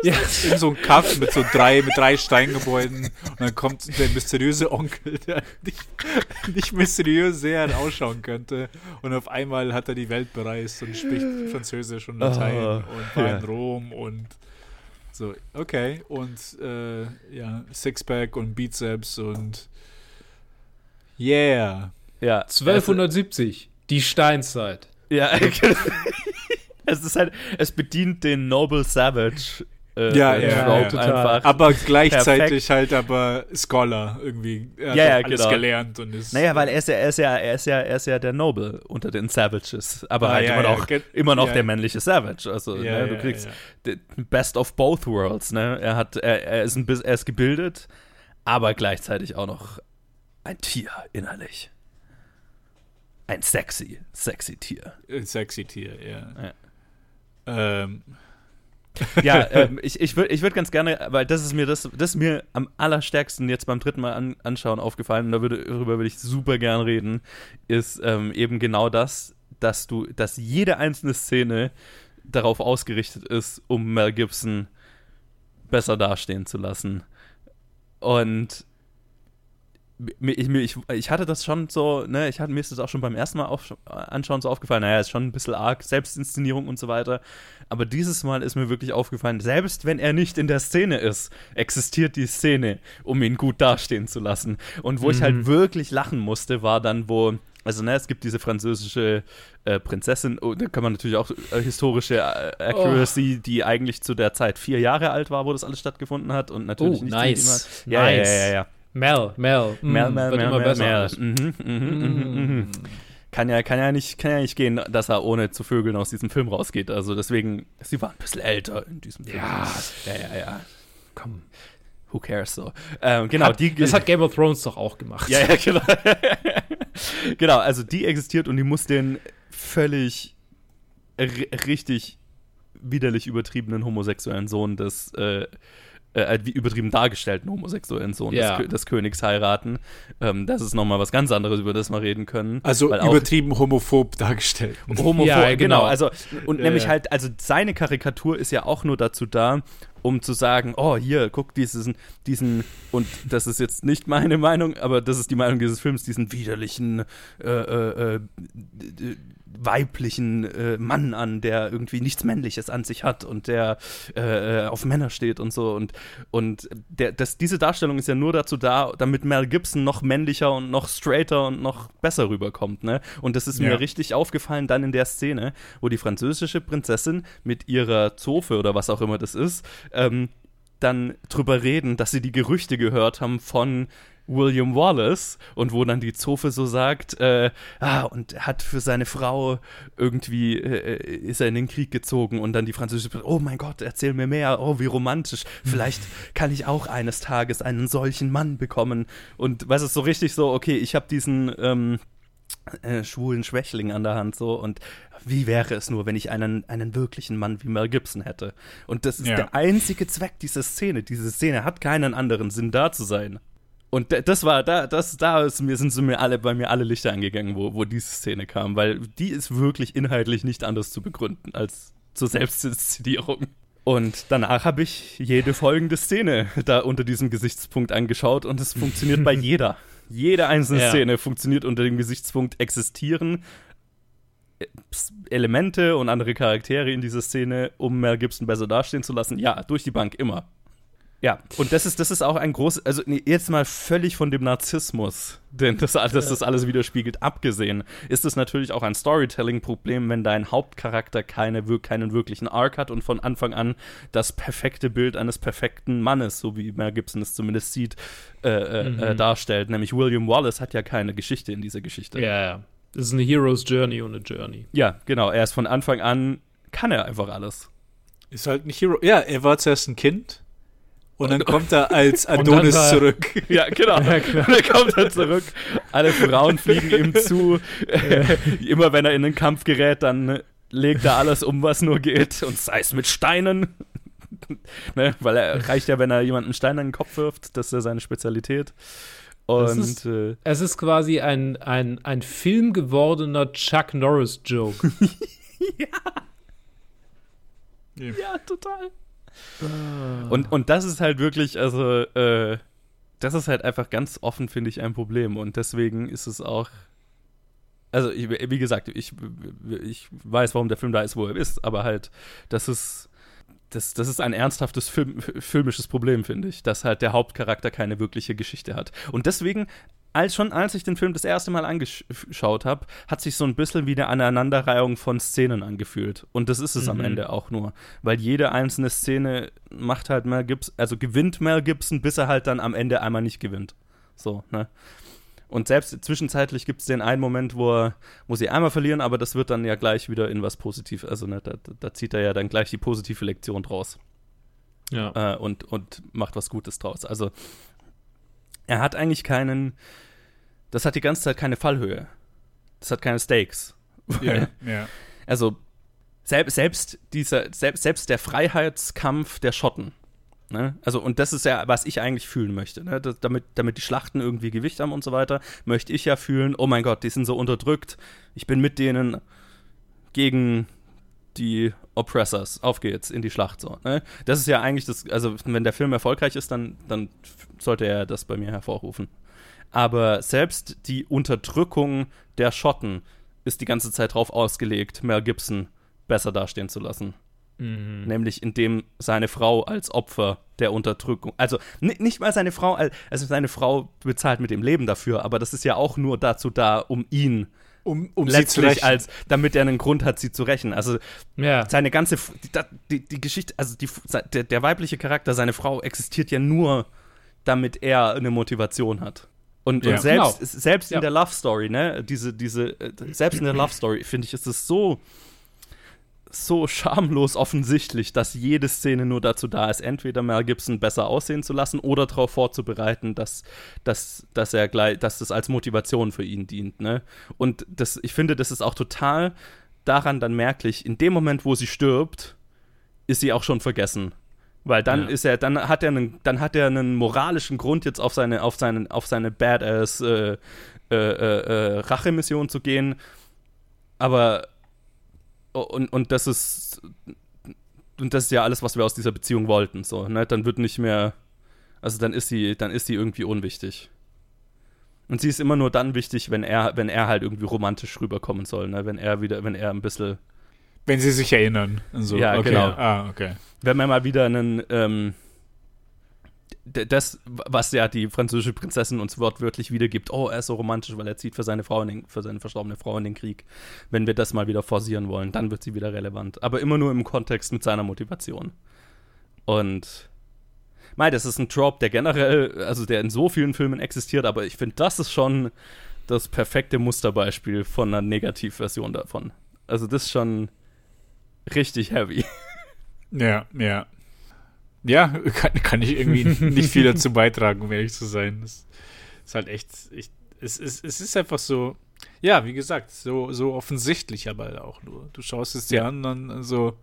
ja. in so einem Kaff mit so drei, mit drei Steingebäuden und dann kommt der mysteriöse Onkel, der nicht, nicht mysteriös sehr ausschauen könnte und auf einmal hat er die Welt bereist und spricht Französisch und Latein oh, und war ja. in Rom und so, okay. Und äh, ja, Sixpack und Bizeps und yeah. Ja. 1270, die Steinzeit. Ja, es ist halt, es bedient den Noble Savage äh, ja, äh, ja, ja, einfach. Aber gleichzeitig perfekt. halt aber Scholar irgendwie. Er ja, ja, alles genau. gelernt und ist. Naja, weil er ist ja, er ist ja, er ist ja, er ist ja der Noble unter den Savages, aber ah, halt immer noch, immer noch der männliche Savage. Also ne, du kriegst Best of both worlds. Ne? Er hat, er, er ist ein, er ist gebildet, aber gleichzeitig auch noch ein Tier innerlich. Ein sexy, sexy Tier. Ein sexy Tier, ja. ja. Ähm, ja, ähm, ich, ich würde ich würd ganz gerne, weil das ist mir das, das ist mir am allerstärksten jetzt beim dritten Mal an, anschauen aufgefallen, und darüber würde ich super gern reden, ist ähm, eben genau das, dass du, dass jede einzelne Szene darauf ausgerichtet ist, um Mel Gibson besser dastehen zu lassen. Und ich, ich, ich hatte das schon so, ne, ich hatte, mir ist das auch schon beim ersten Mal auf, anschauen so aufgefallen, naja, ist schon ein bisschen arg, Selbstinszenierung und so weiter. Aber dieses Mal ist mir wirklich aufgefallen, selbst wenn er nicht in der Szene ist, existiert die Szene, um ihn gut dastehen zu lassen. Und wo mhm. ich halt mhm. wirklich lachen musste, war dann, wo also, ne, es gibt diese französische äh, Prinzessin, oh, da kann man natürlich auch äh, historische äh, Accuracy, oh. die eigentlich zu der Zeit vier Jahre alt war, wo das alles stattgefunden hat und natürlich oh, nicht nice. Ja, nice. ja, ja, ja, ja. Mel, Mel. Mel, Mel, Mel, Mel, Mel. Mhm, mhm, mhm, mhm. Kann ja, kann, ja nicht, kann ja nicht gehen, dass er ohne zu vögeln aus diesem Film rausgeht. Also deswegen, sie war ein bisschen älter in diesem Film. Ja, ja, ja, ja. Komm. Who cares so? Ähm, genau, hat, die, das hat Game of Thrones doch auch gemacht. Ja, ja, genau. genau, also die existiert und die muss den völlig richtig widerlich übertriebenen homosexuellen Sohn des äh, äh, wie übertrieben dargestellten homosexuellen Sohn ja. des, des, Königs heiraten. Ähm, das ist nochmal was ganz anderes, über das wir reden können. Also übertrieben homophob dargestellt. Homophob, ja, genau. genau. Also, und ja, nämlich halt, also seine Karikatur ist ja auch nur dazu da, um zu sagen, oh, hier, guck diesen, diesen, und das ist jetzt nicht meine Meinung, aber das ist die Meinung dieses Films, diesen widerlichen, äh, äh, äh weiblichen äh, Mann an, der irgendwie nichts Männliches an sich hat und der äh, äh, auf Männer steht und so. Und, und der, das, diese Darstellung ist ja nur dazu da, damit Mel Gibson noch männlicher und noch straighter und noch besser rüberkommt. Ne? Und das ist ja. mir richtig aufgefallen dann in der Szene, wo die französische Prinzessin mit ihrer Zofe oder was auch immer das ist, ähm, dann drüber reden, dass sie die Gerüchte gehört haben von William Wallace und wo dann die Zofe so sagt, äh, ah, und hat für seine Frau irgendwie, äh, ist er in den Krieg gezogen und dann die französische, oh mein Gott, erzähl mir mehr, oh, wie romantisch, vielleicht kann ich auch eines Tages einen solchen Mann bekommen. Und was ist so richtig so, okay, ich habe diesen, ähm, äh, schwulen Schwächling an der Hand so und wie wäre es nur, wenn ich einen, einen wirklichen Mann wie Mel Gibson hätte? Und das ist ja. der einzige Zweck dieser Szene. Diese Szene hat keinen anderen Sinn, da zu sein. Und das war, da, das, da ist mir, sind so mir alle, bei mir alle Lichter angegangen, wo, wo diese Szene kam, weil die ist wirklich inhaltlich nicht anders zu begründen als zur Selbstinszenierung. Und danach habe ich jede folgende Szene da unter diesem Gesichtspunkt angeschaut und es funktioniert bei jeder. Jede einzelne ja. Szene funktioniert unter dem Gesichtspunkt existieren Elemente und andere Charaktere in dieser Szene, um Mel Gibson besser dastehen zu lassen. Ja, durch die Bank immer. Ja, und das ist, das ist auch ein großes, also nee, jetzt mal völlig von dem Narzissmus, denn das, dass das alles widerspiegelt, abgesehen, ist es natürlich auch ein Storytelling-Problem, wenn dein Hauptcharakter keine, keinen wirklichen Arc hat und von Anfang an das perfekte Bild eines perfekten Mannes, so wie Mel Gibson es zumindest sieht, äh, äh, äh mhm. äh, darstellt. Nämlich William Wallace hat ja keine Geschichte in dieser Geschichte. Ja, ja. Das ist eine Hero's Journey und eine Journey. Ja, genau. Er ist von Anfang an, kann er einfach alles. Ist halt ein Hero. Ja, er war zuerst ein Kind und dann kommt er als Adonis war, zurück. Ja, genau. Ja, und dann kommt er zurück. Alle Frauen fliegen ihm zu. Ja. Immer wenn er in den Kampf gerät, dann legt er alles um, was nur geht. Und sei es mit Steinen. ne? Weil er reicht ja, wenn er jemanden einen Stein an den Kopf wirft. Das ist ja seine Spezialität. Und es ist, äh, es ist quasi ein, ein, ein Film gewordener Chuck Norris-Joke. ja. Ja, total. Und, und das ist halt wirklich, also, äh, das ist halt einfach ganz offen, finde ich, ein Problem. Und deswegen ist es auch. Also, ich, wie gesagt, ich, ich weiß, warum der Film da ist, wo er ist, aber halt, das ist. Das, das ist ein ernsthaftes Film, filmisches Problem, finde ich, dass halt der Hauptcharakter keine wirkliche Geschichte hat. Und deswegen als schon als ich den Film das erste Mal angeschaut habe, hat sich so ein bisschen wie eine Aneinanderreihung von Szenen angefühlt. Und das ist es mhm. am Ende auch nur. Weil jede einzelne Szene macht halt Mel Gibson, also gewinnt Mel Gibson, bis er halt dann am Ende einmal nicht gewinnt. So, ne? Und selbst zwischenzeitlich gibt es den einen Moment, wo, er, wo sie einmal verlieren, aber das wird dann ja gleich wieder in was Positives. Also ne, da, da zieht er ja dann gleich die positive Lektion draus. Ja. Äh, und, und macht was Gutes draus. Also er hat eigentlich keinen, das hat die ganze Zeit keine Fallhöhe. Das hat keine Stakes. Ja, ja. Also selbst, selbst dieser, selbst, selbst der Freiheitskampf der Schotten. Ne? Also, und das ist ja, was ich eigentlich fühlen möchte. Ne? Das, damit, damit die Schlachten irgendwie Gewicht haben und so weiter, möchte ich ja fühlen, oh mein Gott, die sind so unterdrückt. Ich bin mit denen gegen die Oppressors. Auf geht's in die Schlacht so. Ne? Das ist ja eigentlich das, also wenn der Film erfolgreich ist, dann, dann sollte er das bei mir hervorrufen. Aber selbst die Unterdrückung der Schotten ist die ganze Zeit darauf ausgelegt, Mel Gibson besser dastehen zu lassen. Mhm. Nämlich indem seine Frau als Opfer der Unterdrückung, also nicht mal seine Frau, also seine Frau bezahlt mit dem Leben dafür, aber das ist ja auch nur dazu da, um ihn um, um letztlich als, damit er einen Grund hat, sie zu rächen. Also ja. seine ganze, die, die, die Geschichte, also die, der, der, weibliche Charakter, seine Frau existiert ja nur, damit er eine Motivation hat. Und, ja, und selbst, genau. selbst in der Love Story, ne, diese, diese, äh, selbst in der Love Story, finde ich, ist es so, so schamlos offensichtlich, dass jede Szene nur dazu da ist, entweder Mel Gibson besser aussehen zu lassen oder darauf vorzubereiten, dass, dass, dass er gleich, dass das als Motivation für ihn dient, ne? Und das, ich finde, das ist auch total daran dann merklich, in dem Moment, wo sie stirbt, ist sie auch schon vergessen. Weil dann ja. ist er, dann hat er einen, dann hat er einen moralischen Grund, jetzt auf seine, auf seine, auf seine Badass äh, äh, äh, äh, Rachemission zu gehen. Aber und, und das ist und das ist ja alles, was wir aus dieser Beziehung wollten. So, ne? Dann wird nicht mehr, also dann ist sie, dann ist sie irgendwie unwichtig. Und sie ist immer nur dann wichtig, wenn er, wenn er halt irgendwie romantisch rüberkommen soll, ne? Wenn er wieder, wenn er ein bisschen. Wenn sie sich erinnern. So. Ja, okay. genau. Ah, okay. Wenn man mal wieder einen, ähm, das, was ja die französische Prinzessin uns wortwörtlich wiedergibt, oh, er ist so romantisch, weil er zieht für seine Frau, den, für seine verstorbene Frau in den Krieg. Wenn wir das mal wieder forcieren wollen, dann wird sie wieder relevant. Aber immer nur im Kontext mit seiner Motivation. Und Mei, das ist ein Trope, der generell, also der in so vielen Filmen existiert, aber ich finde, das ist schon das perfekte Musterbeispiel von einer Negativversion davon. Also das ist schon richtig heavy. Ja, ja. Ja, kann, kann ich irgendwie nicht viel dazu beitragen, um ehrlich zu sein. Das ist halt echt, ich, es, es, es ist einfach so, ja, wie gesagt, so, so offensichtlich, aber auch nur. Du schaust es dir Ja. an, dann so,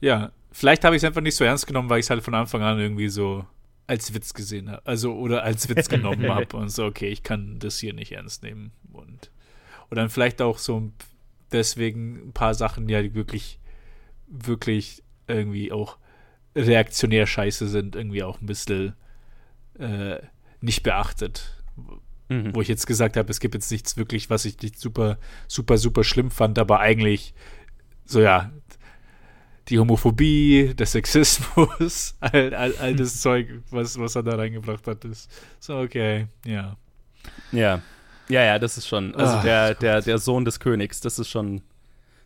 ja, vielleicht habe ich es einfach nicht so ernst genommen, weil ich es halt von Anfang an irgendwie so als Witz gesehen habe. Also, oder als Witz genommen habe und so, okay, ich kann das hier nicht ernst nehmen. Und, und dann vielleicht auch so deswegen ein paar Sachen, die halt wirklich, wirklich irgendwie auch reaktionär scheiße sind, irgendwie auch ein bisschen äh, nicht beachtet. Mhm. Wo ich jetzt gesagt habe, es gibt jetzt nichts wirklich, was ich nicht super, super, super schlimm fand, aber eigentlich so, ja, die Homophobie, der Sexismus, all, all, all das Zeug, was, was er da reingebracht hat, ist so, okay, ja. Ja. Ja, ja, das ist schon. Also Ah, der, der, der Sohn des Königs, das ist schon.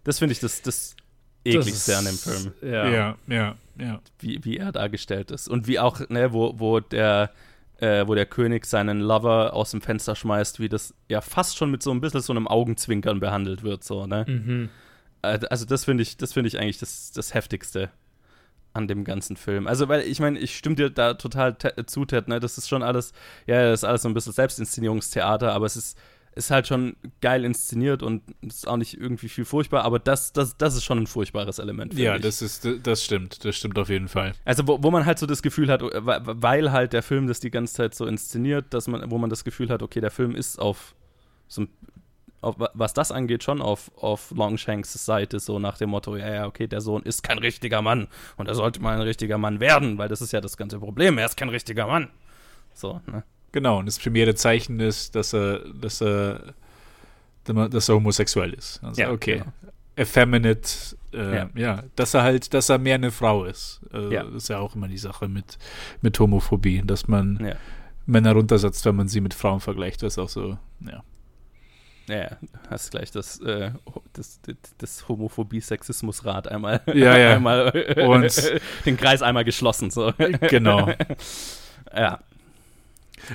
Das finde ich das, das ekligste an dem Film. Ja. Ja, ja, ja. Wie, wie er dargestellt ist. Und wie auch, ne, wo, wo der. Äh, wo der König seinen Lover aus dem Fenster schmeißt, wie das ja fast schon mit so ein bisschen so einem Augenzwinkern behandelt wird, so, ne? Mhm. Äh, Also das finde ich, das finde ich eigentlich das, das Heftigste an dem ganzen Film. Also, weil ich meine, ich stimme dir da total te- zu, Ted, ne? Das ist schon alles, ja, das ist alles so ein bisschen Selbstinszenierungstheater, aber es ist, ist halt schon geil inszeniert und ist auch nicht irgendwie viel furchtbar, aber das, das, das ist schon ein furchtbares Element. Ja, ich. das ist, das stimmt, das stimmt auf jeden Fall. Also, wo, wo man halt so das Gefühl hat, äh, weil- weil halt der Film das die ganze Zeit so inszeniert, dass man, wo man das Gefühl hat, okay, der Film ist auf so ein, auf, was das angeht, schon auf, auf Longshanks Seite, so nach dem Motto, ja, ja, okay, der Sohn ist kein richtiger Mann und er sollte mal ein richtiger Mann werden, weil das ist ja das ganze Problem, er ist kein richtiger Mann. So, ne? Genau, und das primäre Zeichen ist, dass er, dass er, dass er homosexuell ist. Also, Ja, okay. genau. Effeminate, äh, ja. Ja. dass er halt, dass er mehr eine Frau ist. Äh, Ja. Das ist ja auch immer die Sache mit, mit Homophobie, dass man Ja. Männer runtersetzt, wenn man sie mit Frauen vergleicht. Das ist auch so, ja. Ja, ja, hast gleich das, äh, das, das, das Homophobie-Sexismus-Rad einmal, Ja, ja. einmal Und- den Kreis einmal geschlossen. So. Genau. Ja,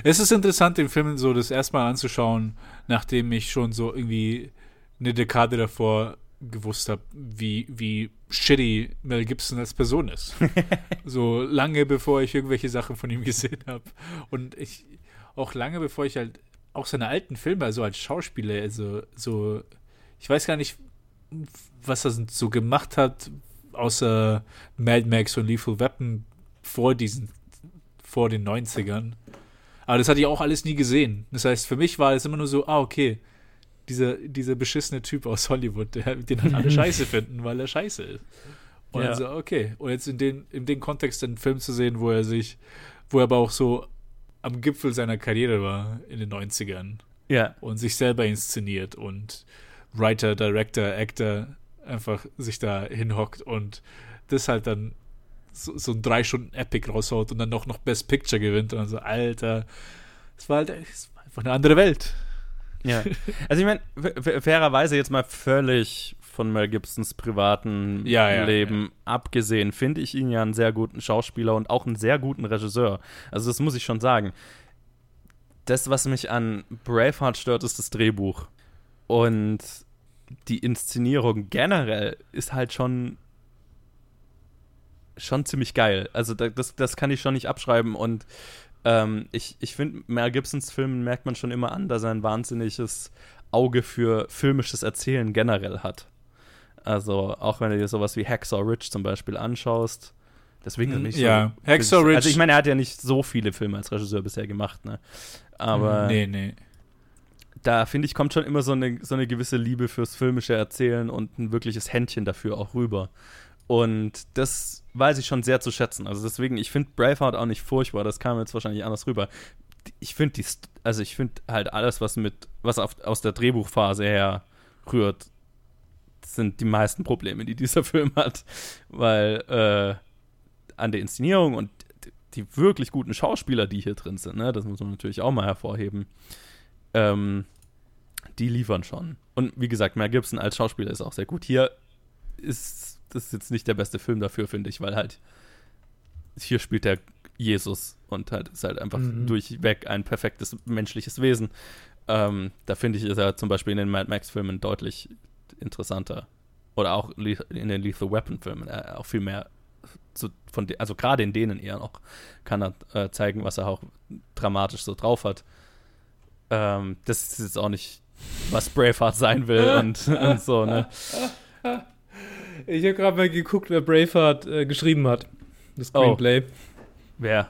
Es ist interessant, den Film so das erste Mal anzuschauen, nachdem ich schon so irgendwie eine Dekade davor gewusst habe, wie, wie shitty Mel Gibson als Person ist. so lange bevor ich irgendwelche Sachen von ihm gesehen habe. Und ich, auch lange bevor ich halt auch seine alten Filme, also als Schauspieler, also so, ich weiß gar nicht, was er so gemacht hat, außer Mad Max und Lethal Weapon vor diesen, vor den 90ern. Aber das hatte ich auch alles nie gesehen. Das heißt, für mich war es immer nur so, ah, okay, dieser, dieser beschissene Typ aus Hollywood, der, den halt alle scheiße finden, weil er scheiße ist. Und Ja. dann so, okay. Und jetzt in den, in den Kontext einen Film zu sehen, wo er sich, wo er aber auch so am Gipfel seiner Karriere war in den 90ern ja. und sich selber inszeniert und Writer, Director, Actor einfach sich da hinhockt und das halt dann so, so ein drei Stunden Epic raushaut und dann noch, noch Best Picture gewinnt und dann so, Alter, es war halt es war einfach eine andere Welt. Ja. Also ich meine, fairerweise jetzt mal völlig von Mel Gibsons privaten Ja, ja, Leben abgesehen, finde ich ihn ja einen sehr guten Schauspieler und auch einen sehr guten Regisseur. Also das muss ich schon sagen. Das, was mich an Braveheart stört, ist das Drehbuch. Und die Inszenierung generell ist halt schon schon ziemlich geil. Also da, das, das kann ich schon nicht abschreiben und ähm, ich, ich finde, Mel Gibsons Filmen merkt man schon immer an, dass er ein wahnsinniges Auge für filmisches Erzählen generell hat. Also, auch wenn du dir sowas wie Hacksaw Ridge zum Beispiel anschaust. Deswegen bin ich so, Ja, Hacksaw Ridge- Also, ich meine, er hat ja nicht so viele Filme als Regisseur bisher gemacht, ne? Aber nee, nee. da finde ich, kommt schon immer so eine, so eine gewisse Liebe fürs filmische Erzählen und ein wirkliches Händchen dafür auch rüber. Und das weiß ich schon sehr zu schätzen. Also deswegen, ich finde Braveheart auch nicht furchtbar, das kam jetzt wahrscheinlich anders rüber. ich finde die, also ich finde halt alles, was mit, was auf, aus der Drehbuchphase her rührt, sind die meisten Probleme, die dieser Film hat, weil äh, an der Inszenierung und die wirklich guten Schauspieler, die hier drin sind, ne, das muss man natürlich auch mal hervorheben, ähm, die liefern schon. Und wie gesagt, Mel Gibson als Schauspieler ist auch sehr gut. Hier ist das ist jetzt nicht der beste Film dafür, finde ich, weil halt hier spielt er Jesus und halt ist halt einfach mhm. durchweg ein perfektes menschliches Wesen. Ähm, da finde ich, ist er zum Beispiel in den Mad Max-Filmen deutlich interessanter. Oder auch in den Lethal Weapon-Filmen äh, auch viel mehr zu, von also gerade in denen eher noch kann er äh, zeigen, was er auch dramatisch so drauf hat. Ähm, das ist jetzt auch nicht, was Braveheart sein will und, und so, ne? Ich habe gerade mal geguckt, wer Braveheart äh, geschrieben hat. Das oh. Screenplay. Oh. Wer?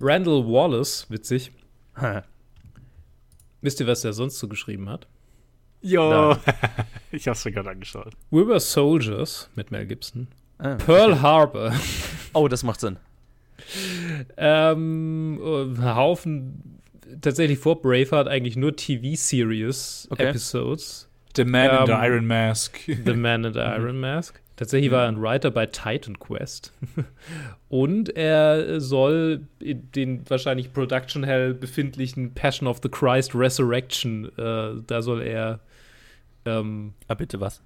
Randall Wallace, witzig. Wisst ihr, was der sonst so geschrieben hat? Jo, ich hab's mir gerade angeschaut. We Were Soldiers mit Mel Gibson. Ah, Pearl okay. Harbor. Oh, das macht Sinn. ähm, Haufen tatsächlich vor Braveheart eigentlich nur TV-Series-Episodes. Okay. The Man um, in the ähm, Iron Mask. The Man in the Iron Mask. Tatsächlich war er ein Writer bei Titan Quest. Und er soll in den wahrscheinlich Production Hell befindlichen Passion of the Christ Resurrection, äh, da soll er. Ähm, ah, bitte was?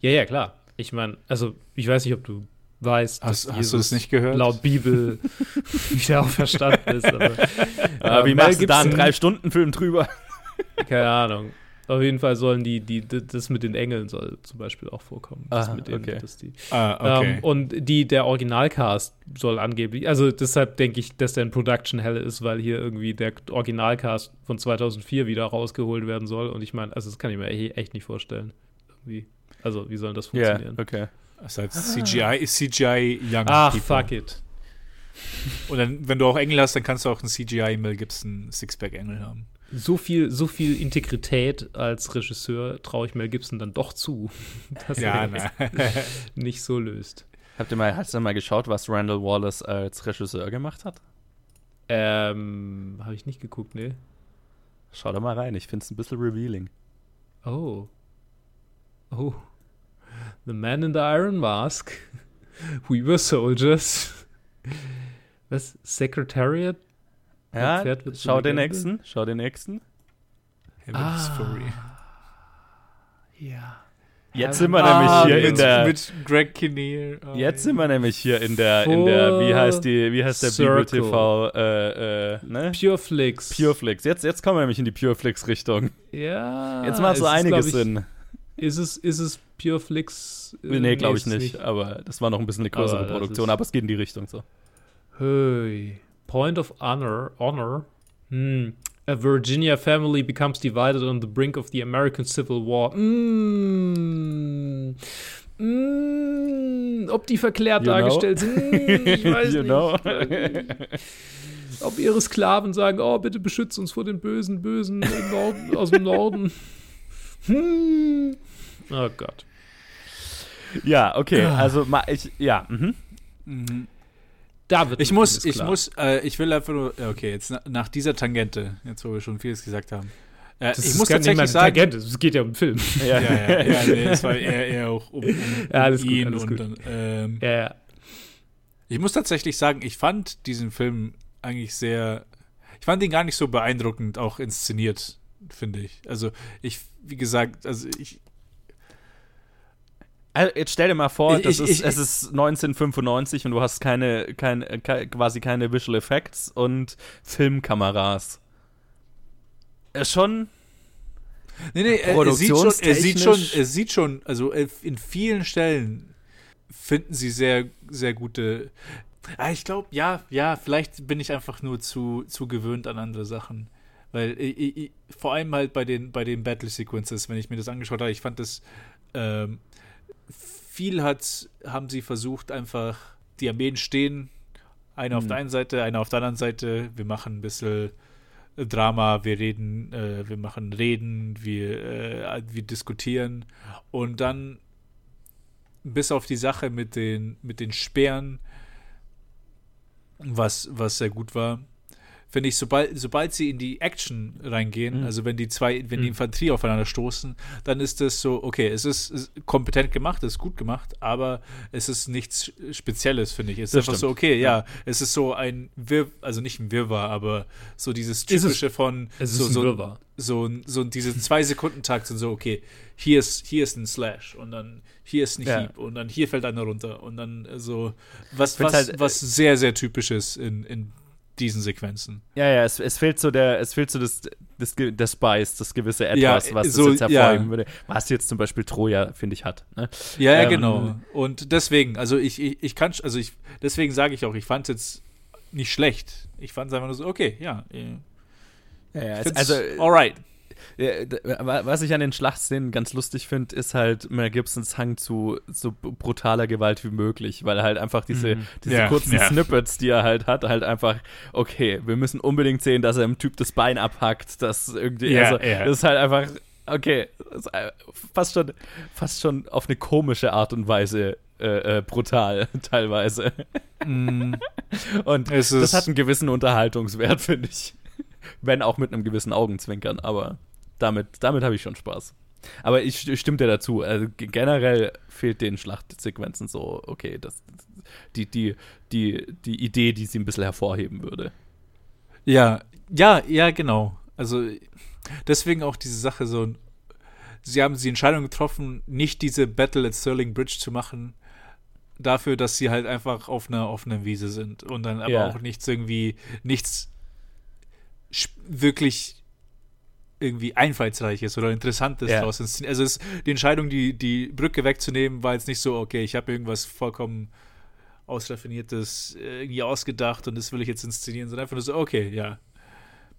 Ja, ja, klar. Ich meine, also, ich weiß nicht, ob du weißt, hast, hast du das nicht gehört? Laut Bibel wieder auferstanden ist. Aber, äh, wie machst du da einen Drei-Stunden-Film drüber? Keine Ahnung. Auf jeden Fall sollen die, die, das mit den Engeln soll zum Beispiel auch vorkommen. Das ah, mit denen, okay. die, ah, okay. Ähm, und die, der Originalcast soll angeblich, also deshalb denke ich, dass der in Production Hell ist, weil hier irgendwie der Originalcast von 2004 wieder rausgeholt werden soll. Und ich meine, also das kann ich mir echt nicht vorstellen. Irgendwie. Also, wie soll das funktionieren? Yeah, okay. Das heißt, CGI ist CGI Young Ach, people. fuck it. Und dann, wenn du auch Engel hast, dann kannst du auch einen CGI Mel Gibson Sixpack Engel haben so viel, so viel Integrität als Regisseur traue ich Mel Gibson dann doch zu, dass ja, er nicht so löst. Habt ihr mal, hast du mal geschaut, was Randall Wallace als Regisseur gemacht hat? Ähm, habe ich nicht geguckt, ne? Schau da mal rein, ich finde es ein bisschen revealing. Oh. Oh. The Man in the Iron Mask. We were soldiers. Was? Secretariat? Ja, schau den nächsten, schau den nächsten. Heaven's ah. Ja. Jetzt sind wir ah, nämlich hier mit, in der mit Greg Kinnear. Oh, jetzt sind wir nämlich hier in der in der wie heißt die wie heißt der Bibel TV äh, äh, ne? Pureflix. Pureflix. Jetzt jetzt kommen wir nämlich in die Pureflix Richtung. Ja. Jetzt macht so einiges ich, Sinn. Ist es ist es Pureflix? Äh, nee, glaube ich nicht, nicht, aber das war noch ein bisschen eine größere aber Produktion, aber es geht in die Richtung so. Hey. Point of honor, honor. Hmm. A Virginia family becomes divided on the brink of the American Civil War. Mm. Mm. Ob die verklärt you dargestellt know? sind, hm, ich weiß you nicht. Know? Ob ihre Sklaven sagen, oh, bitte beschützt uns vor den bösen, bösen Norden, aus dem Norden. Hm. Oh Gott. Ja, okay, also ich, ja. Mhm. Mhm. Da wird ich muss, ich muss, äh, ich will einfach nur, okay, jetzt na, nach dieser Tangente, jetzt wo wir schon vieles gesagt haben. Äh, das ich muss tatsächlich sagen, Tangente, es geht ja um den Film. Ja, ja, ja, ja nee, es war eher, eher auch um, um, um ja, alles ihn gut, alles und gut. dann. Ähm, ja, ja. Ich muss tatsächlich sagen, ich fand diesen Film eigentlich sehr, ich fand ihn gar nicht so beeindruckend auch inszeniert, finde ich. Also ich, wie gesagt, also ich, also, jetzt stell dir mal vor, ich, ist, ich, es ist 1995 und du hast keine, keine, quasi keine Visual Effects und Filmkameras. Ist schon. Nee, nee, er sieht schon, er sieht schon, er sieht schon, also äh, in vielen Stellen finden sie sehr, sehr gute. Ah, ich glaube, ja, ja, vielleicht bin ich einfach nur zu, zu gewöhnt an andere Sachen. Weil ich, ich, vor allem halt bei den, bei den Battle Sequences, wenn ich mir das angeschaut habe, ich fand das ähm, viel hat, haben sie versucht, einfach, die Armeen stehen, einer mhm. auf der einen Seite, einer auf der anderen Seite, wir machen ein bisschen Drama, wir reden, äh, wir machen Reden, wir, äh, wir diskutieren und dann bis auf die Sache mit den, mit den Speeren, was, was sehr gut war, finde ich, sobald, sobald sie in die Action reingehen, mhm. also wenn die zwei, wenn mhm. die Infanterie aufeinander stoßen, dann ist das so, okay, es ist, ist kompetent gemacht, es ist gut gemacht, aber es ist nichts Spezielles, finde ich. Es ist das einfach stimmt. so, okay, ja, ja, es ist so ein Wirr, also nicht ein Wirrwarr, aber so dieses typische es, von es so, ist ein Wirrwarr. So, so, so diese zwei Sekunden Takt sind so, okay, hier ist, hier ist ein Slash und dann hier ist ein ja. Hieb und dann hier fällt einer runter und dann so was, was, halt, was sehr, sehr typisch ist in, in diesen Sequenzen. Ja, ja, es, es fehlt so der, es fehlt so das, das, der Spice, das gewisse Etwas, ja, was so, das jetzt hervorheben ja. würde. Was jetzt zum Beispiel Troja, finde ich, hat. Ne? Ja, ja, ähm, genau. Und deswegen, also ich, ich, ich kann, also ich, deswegen sage ich auch, ich fand es jetzt nicht schlecht. Ich fand es einfach nur so, okay, ja. Ja, ja, also, alright was ich an den Schlachtszenen ganz lustig finde, ist halt Mel Gibsons Hang zu so brutaler Gewalt wie möglich, weil halt einfach diese, mhm. diese ja, kurzen ja. Snippets, die er halt hat, halt einfach, okay, wir müssen unbedingt sehen, dass er im Typ das Bein abhackt, dass irgendwie, ja, also, das ist halt einfach, okay, fast schon, fast schon auf eine komische Art und Weise äh, äh, brutal, teilweise. Mm. Und das hat einen gewissen Unterhaltungswert, finde ich. Wenn auch mit einem gewissen Augenzwinkern, aber damit, damit habe ich schon Spaß. Aber ich, ich stimme dir dazu. Also generell fehlt den Schlachtsequenzen so, okay, das, die, die, die, die Idee, die sie ein bisschen hervorheben würde. Ja, ja, ja, genau. Also deswegen auch diese Sache so, sie haben die Entscheidung getroffen, nicht diese Battle at Sterling Bridge zu machen, dafür, dass sie halt einfach auf einer offenen Wiese sind und dann aber ja. auch nichts irgendwie, nichts wirklich irgendwie einfallsreiches oder interessantes ja. draus inszeniert. Also es, die Entscheidung, die, die Brücke wegzunehmen, war jetzt nicht so, okay, ich habe irgendwas vollkommen ausraffiniertes äh, irgendwie ausgedacht und das will ich jetzt inszenieren, sondern einfach nur so, okay, ja.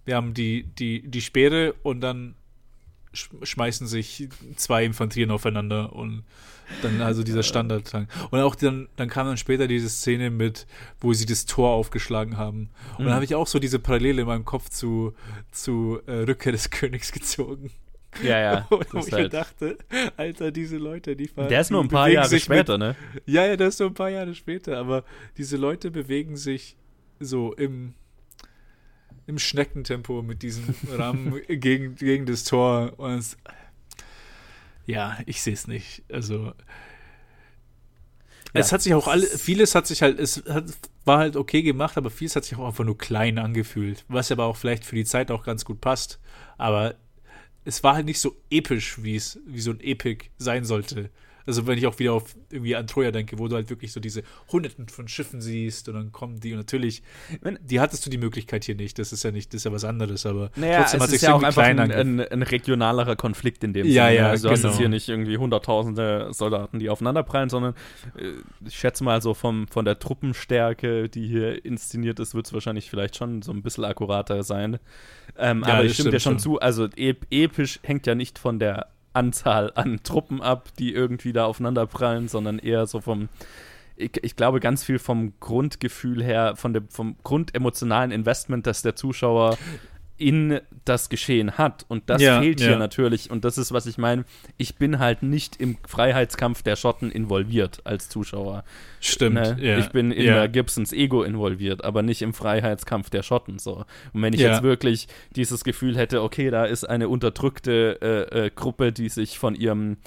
Wir haben die, die, die Speere und dann schmeißen sich zwei Infanterien aufeinander und dann also dieser Standard. Und auch dann, dann kam dann später diese Szene mit, wo sie das Tor aufgeschlagen haben. Und mhm. dann habe ich auch so diese Parallele in meinem Kopf zu, zu äh, Rückkehr des Königs gezogen. Ja, ja. Und wo ich halt dachte, Alter, diese Leute, die fahren. Der ist nur ein paar Jahre später, mit, ne? Ja, ja, der ist nur ein paar Jahre später, aber diese Leute bewegen sich so im im Schneckentempo mit diesem Rahmen gegen, gegen das Tor. Und es, ja, ich sehe es nicht. Also ja. es hat sich auch alle, vieles hat sich halt, es hat, war halt okay gemacht, aber vieles hat sich auch einfach nur klein angefühlt, was aber auch vielleicht für die Zeit auch ganz gut passt. Aber es war halt nicht so episch, wie es, wie so ein Epic sein sollte. Also wenn ich auch wieder auf irgendwie an Troja denke, wo du halt wirklich so diese Hunderten von Schiffen siehst und dann kommen die und natürlich, die hattest du die Möglichkeit hier nicht. Das ist ja nicht, das ist ja was anderes, aber naja, trotzdem hat sich ja auch einfach ein, ein, ein, regionalerer Konflikt in dem ja, Sinne. Ja, also du genau. hast jetzt hier nicht irgendwie hunderttausende Soldaten, die aufeinanderprallen, sondern äh, ich schätze mal so vom, von der Truppenstärke, die hier inszeniert ist, wird es wahrscheinlich vielleicht schon so ein bisschen akkurater sein. Ähm, ja, aber ich stimme dir schon, schon zu, also episch hängt ja nicht von der Anzahl an Truppen ab, die irgendwie da aufeinander prallen, sondern eher so vom, ich, ich, glaube, ganz viel vom Grundgefühl her, von dem, vom grundemotionalen Investment, dass der Zuschauer in das Geschehen hat. Und das ja, fehlt hier ja. natürlich. Und das ist, was ich meine. Ich bin halt nicht im Freiheitskampf der Schotten involviert als Zuschauer. Stimmt. Ne? Ja. Ich bin in der Gibsons Ego involviert, aber nicht im Freiheitskampf der Schotten. So. Und wenn ich jetzt wirklich dieses Gefühl hätte, okay, da ist eine unterdrückte äh, äh, Gruppe, die sich von ihrem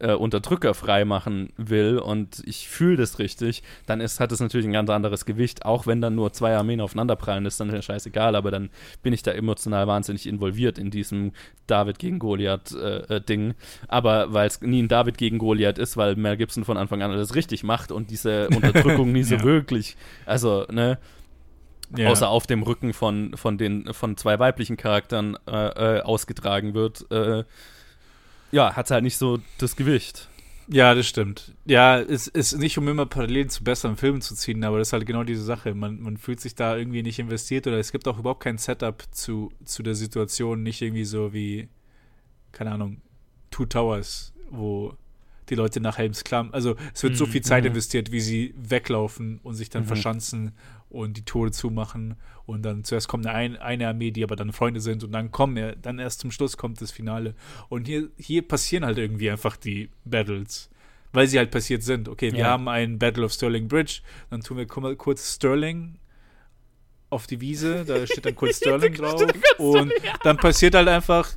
äh, Unterdrücker freimachen will und ich fühle das richtig, dann ist, hat es natürlich ein ganz anderes Gewicht, auch wenn dann nur zwei Armeen aufeinanderprallen, ist dann ja scheißegal, aber dann bin ich da emotional wahnsinnig involviert in diesem David gegen Goliath-Ding. Äh, äh aber weil es nie ein David gegen Goliath ist, weil Mel Gibson von Anfang an alles richtig macht und diese Unterdrückung nie so ja. wirklich, also, ne, ja. außer auf dem Rücken von, von den von zwei weiblichen Charakteren äh, äh, ausgetragen wird, äh, ja, hat halt nicht so das Gewicht. Ja, das stimmt. Ja, es ist nicht, um immer Parallelen zu besseren Filmen zu ziehen, aber das ist halt genau diese Sache. Man, man fühlt sich da irgendwie nicht investiert oder es gibt auch überhaupt kein Setup zu, zu der Situation, nicht irgendwie so wie, keine Ahnung, Two Towers, wo die Leute nach Helms Klamm. Also es wird mhm. so viel Zeit mhm. investiert, wie sie weglaufen und sich dann mhm. verschanzen und die Tore zumachen und dann zuerst kommt eine, eine Armee, die aber dann Freunde sind und dann kommen dann erst zum Schluss kommt das Finale und hier, hier passieren halt irgendwie einfach die Battles, weil sie halt passiert sind. Okay, wir ja. haben einen Battle of Sterling Bridge, dann tun wir kurz Sterling auf die Wiese, da steht dann kurz Sterling drauf und dann passiert halt einfach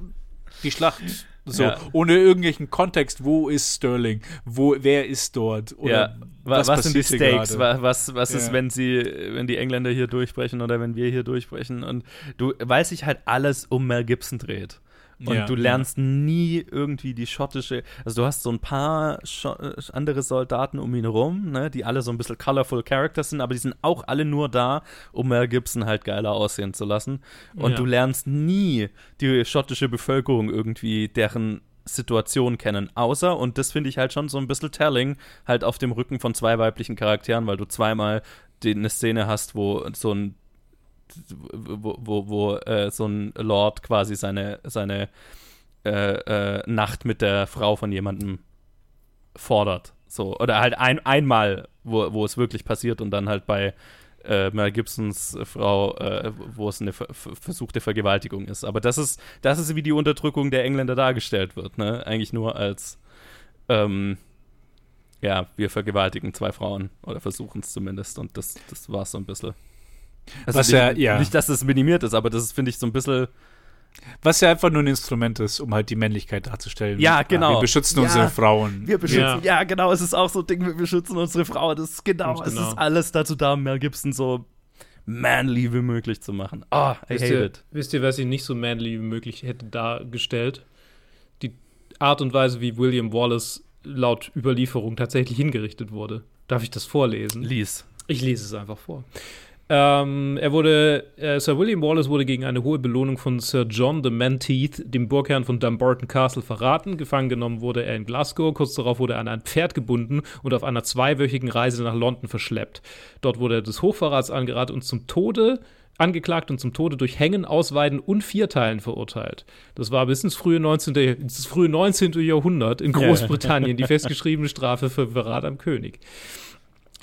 die Schlacht. So, ja. ohne irgendwelchen Kontext, wo ist Sterling, wo, wer ist dort? Oder ja. Was, was sind die Stakes? Was, was ist, ja. wenn sie, wenn die Engländer hier durchbrechen oder wenn wir hier durchbrechen? Und du, weil sich halt alles um Mel Gibson dreht. Und ja, du lernst ja. nie irgendwie die schottische, also du hast so ein paar Scho äh, andere Soldaten um ihn herum, ne, die alle so ein bisschen colorful Characters sind, aber die sind auch alle nur da, um Mel Gibson halt geiler aussehen zu lassen. Und ja. du lernst nie die schottische Bevölkerung irgendwie, deren Situation kennen. Außer, und das finde ich halt schon so ein bisschen telling, halt auf dem Rücken von zwei weiblichen Charakteren, weil du zweimal die, eine Szene hast, wo so ein wo, wo, wo äh, so ein Lord quasi seine, seine äh, äh, Nacht mit der Frau von jemandem fordert. So, oder halt ein, einmal, wo, wo es wirklich passiert und dann halt bei äh, Mel Gibsons Frau, äh, wo es eine versuchte Vergewaltigung ist. Aber das ist, das ist wie die Unterdrückung der Engländer dargestellt wird, ne? Eigentlich nur als ähm, ja, wir vergewaltigen zwei Frauen oder versuchen es zumindest und das, das war es so ein bisschen. Also Was nicht, ja, ja. Nicht, dass es minimiert ist, aber das finde ich so ein bisschen. Was ja einfach nur ein Instrument ist, um halt die Männlichkeit darzustellen. Ja, genau. Wir beschützen ja, unsere Frauen. Wir beschützen, ja. ja. genau, es ist auch so ein Ding, wir beschützen unsere Frauen. Das ist genau, genau. es ist alles dazu da, Mel Gibson so manly wie möglich zu machen. Ah, oh, I wisst hate ihr, it. Wisst ihr, was ihn nicht so manly wie möglich hätte dargestellt? Die Art und Weise, wie William Wallace laut Überlieferung tatsächlich hingerichtet wurde. Darf ich das vorlesen? Lies. Ich lese es einfach vor. Ähm, er wurde, äh, Sir William Wallace wurde gegen eine hohe Belohnung von Sir John the Menteith, dem Burgherrn von Dumbarton Castle, verraten. Gefangen genommen wurde er in Glasgow. Kurz darauf wurde er an ein Pferd gebunden und auf einer zweiwöchigen Reise nach London verschleppt. Dort wurde er des Hochverrats angeraten und zum Tode angeklagt und zum Tode durch Hängen, Ausweiden und Vierteilen verurteilt. Das war bis ins frühe 19. Ins frühe 19. Jahrhundert in Großbritannien die festgeschriebene Strafe für Verrat am König.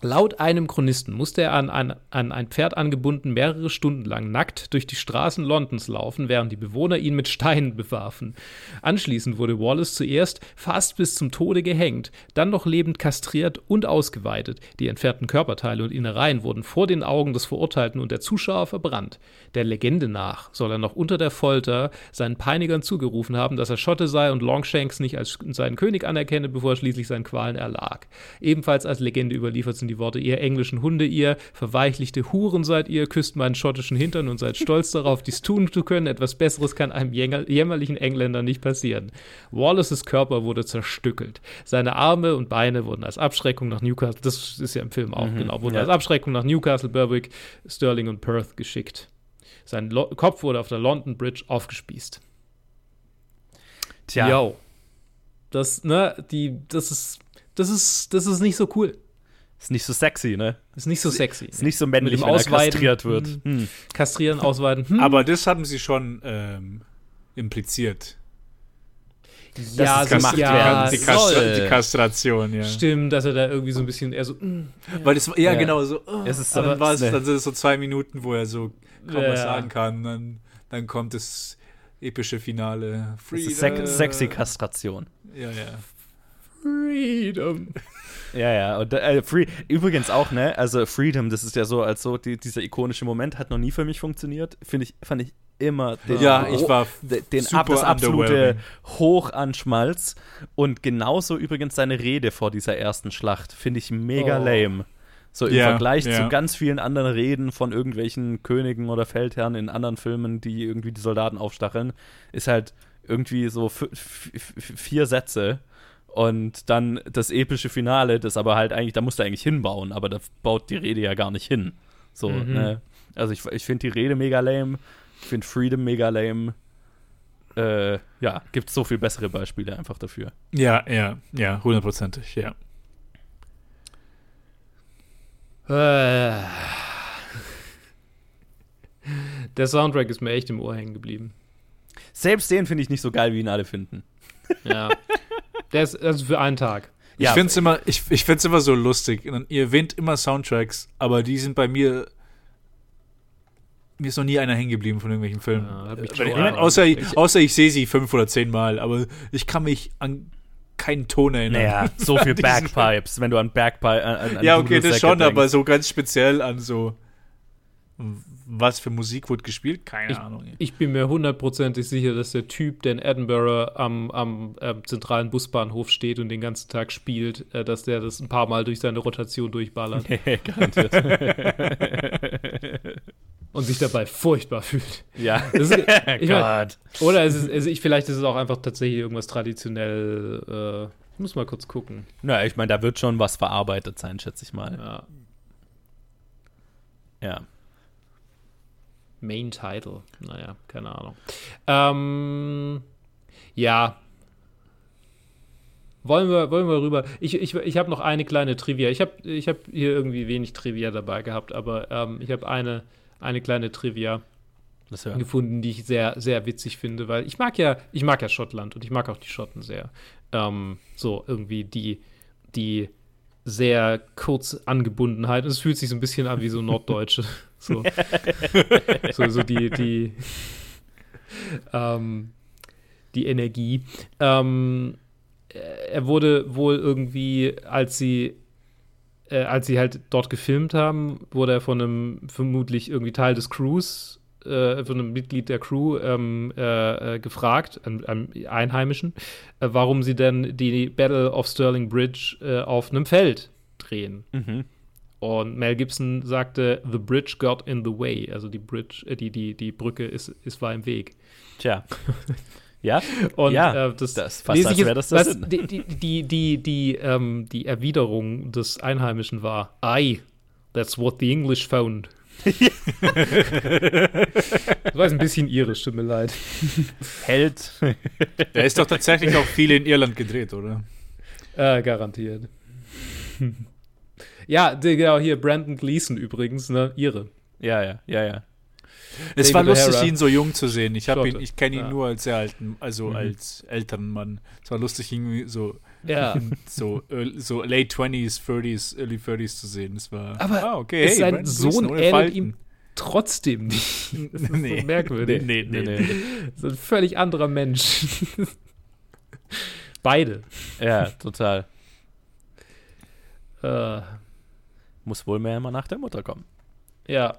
Laut einem Chronisten musste er an ein, an ein Pferd angebunden mehrere Stunden lang nackt durch die Straßen Londons laufen, während die Bewohner ihn mit Steinen bewarfen. Anschließend wurde Wallace zuerst fast bis zum Tode gehängt, dann noch lebend kastriert und ausgeweitet. Die entfernten Körperteile und Innereien wurden vor den Augen des Verurteilten und der Zuschauer verbrannt. Der Legende nach soll er noch unter der Folter seinen Peinigern zugerufen haben, dass er Schotte sei und Longshanks nicht als seinen König anerkenne, bevor er schließlich seinen Qualen erlag. Ebenfalls als Legende überliefert sind die Worte, ihr englischen Hunde, ihr verweichlichte Huren seid ihr, küsst meinen schottischen Hintern und seid stolz darauf, dies tun zu können. Etwas Besseres kann einem jämmerlichen Engländer nicht passieren. Wallaces Körper wurde zerstückelt. Seine Arme und Beine wurden als Abschreckung nach Newcastle, das ist ja im Film auch, mhm, genau, wurden ja. als Abschreckung nach Newcastle, Berwick, Stirling und Perth geschickt. Sein Lo Kopf wurde auf der London Bridge aufgespießt. Tja. Yo. Das, ne, die, das ist, das ist, das ist nicht so cool. Ist nicht so sexy, ne? Ist nicht so sexy. Ist nicht so männlich, wenn er kastriert wird. Hm. hm. Kastrieren, ausweiten. Hm. Aber das haben sie schon ähm, impliziert. Ja, das gemacht ja, die, Kastra die, Kastration, ja. Stimmt, dass er da irgendwie so ein bisschen eher so. Mm, ja. Weil das ja, ja, genau so. Oh, es ist so dann, war es, dann sind es so zwei Minuten, wo er so kaum ja. was sagen kann. Dann, dann kommt das epische Finale. Freedom. Das ist sexy Kastration. Ja, ja. Freedom. Ja, ja. Und, äh, free, übrigens auch, ne? Also Freedom, das ist ja so, als so die, dieser ikonische Moment hat noch nie für mich funktioniert. Finde ich, fand ich immer den, ja, ich war den ab, das absolute Hoch an Schmalz. Und genauso übrigens seine Rede vor dieser ersten Schlacht. Finde ich mega oh. lame. So im yeah, Vergleich yeah. zu ganz vielen anderen Reden von irgendwelchen Königen oder Feldherren in anderen Filmen, die irgendwie die Soldaten aufstacheln, ist halt irgendwie so vier Sätze und dann das epische Finale, das aber halt eigentlich, da musst du eigentlich hinbauen, aber da baut die Rede ja gar nicht hin. So, mhm. ne? Also ich, ich finde die Rede mega lame, ich finde Freedom mega lame. Äh, ja, gibt so viel bessere Beispiele einfach dafür. Ja, ja, ja, hundertprozentig, ja. Äh. Der Soundtrack ist mir echt im Ohr hängen geblieben. Selbst den finde ich nicht so geil, wie ihn alle finden. Ja. Der ist also für einen Tag. Ich ja. finde es immer, ich, ich find's immer so lustig. Ihr erwähnt immer Soundtracks, aber die sind bei mir. Mir ist noch nie einer hängen geblieben von irgendwelchen Filmen. Ja, ich, außer, ich, außer ich sehe sie fünf oder zehn Mal, aber ich kann mich an keinen Ton erinnern. Naja, so viel Bagpipes, wenn du an Bagpipes. ja, okay, das schon, aber so ganz speziell an so was für Musik wurde gespielt? Keine ich, Ahnung. Ich bin mir hundertprozentig sicher, dass der Typ, der in Edinburgh am, am äh, zentralen Busbahnhof steht und den ganzen Tag spielt, äh, dass der das ein paar Mal durch seine Rotation durchballert. Garantiert. und sich dabei furchtbar fühlt. Ja. Ist, ich mein, oder ist es, also ich, vielleicht ist es auch einfach tatsächlich irgendwas traditionell. Äh, ich muss mal kurz gucken. Na, ich meine, da wird schon was verarbeitet sein, schätze ich mal. Ja. Ja. Main Title. Naja, keine Ahnung. Ähm, ja. Wollen wir, wollen wir rüber? Ich, ich, ich habe noch eine kleine Trivia. Ich habe ich hab hier irgendwie wenig Trivia dabei gehabt, aber ähm, ich habe eine, eine kleine Trivia gefunden, die ich sehr, sehr witzig finde, weil ich mag ja, ich mag ja Schottland und ich mag auch die Schotten sehr. Ähm, so irgendwie die, die sehr kurz Angebundenheit. Es fühlt sich so ein bisschen an wie so Norddeutsche. So, so, so die, die, ähm, die Energie. Ähm, er wurde wohl irgendwie, als sie, äh, als sie halt dort gefilmt haben, wurde er von einem vermutlich irgendwie Teil des Crews, äh, von einem Mitglied der Crew ähm, äh, äh gefragt, einem, einem Einheimischen, äh, warum sie denn die Battle of Stirling Bridge äh, auf einem Feld drehen. Mhm. Und Mel Gibson sagte, The bridge got in the way. Also die Bridge, äh, die, die, die Brücke ist, ist war im Weg. Tja. Ja, und ja, äh, das, das fast als wäre das, das was, die, die, die, die, die, ähm, die Erwiderung des Einheimischen war, Aye, that's what the English found. das war ein bisschen irisch, tut mir leid. Held. Der ist doch tatsächlich auch viel in Irland gedreht, oder? Äh, garantiert. Ja, genau, hier Brandon Gleason übrigens, ne? Ihre. Ja, ja, ja, ja. Es David war lustig, O'Hara. ihn so jung zu sehen. Ich, ich kenne ihn ja. nur als sehr alten, also mhm. als älteren Mann. Es war lustig, irgendwie so, ja. so, so late 20s, 30s, early 30s zu sehen. Das war, Aber ah, okay, hey, sein Sohn ähnelt ihm trotzdem nicht. Das ist nee. so merkwürdig. Nee, nee, nee, nee. So ein völlig anderer Mensch. Beide. Ja, total. Äh, muss wohl mehr immer nach der Mutter kommen. Ja.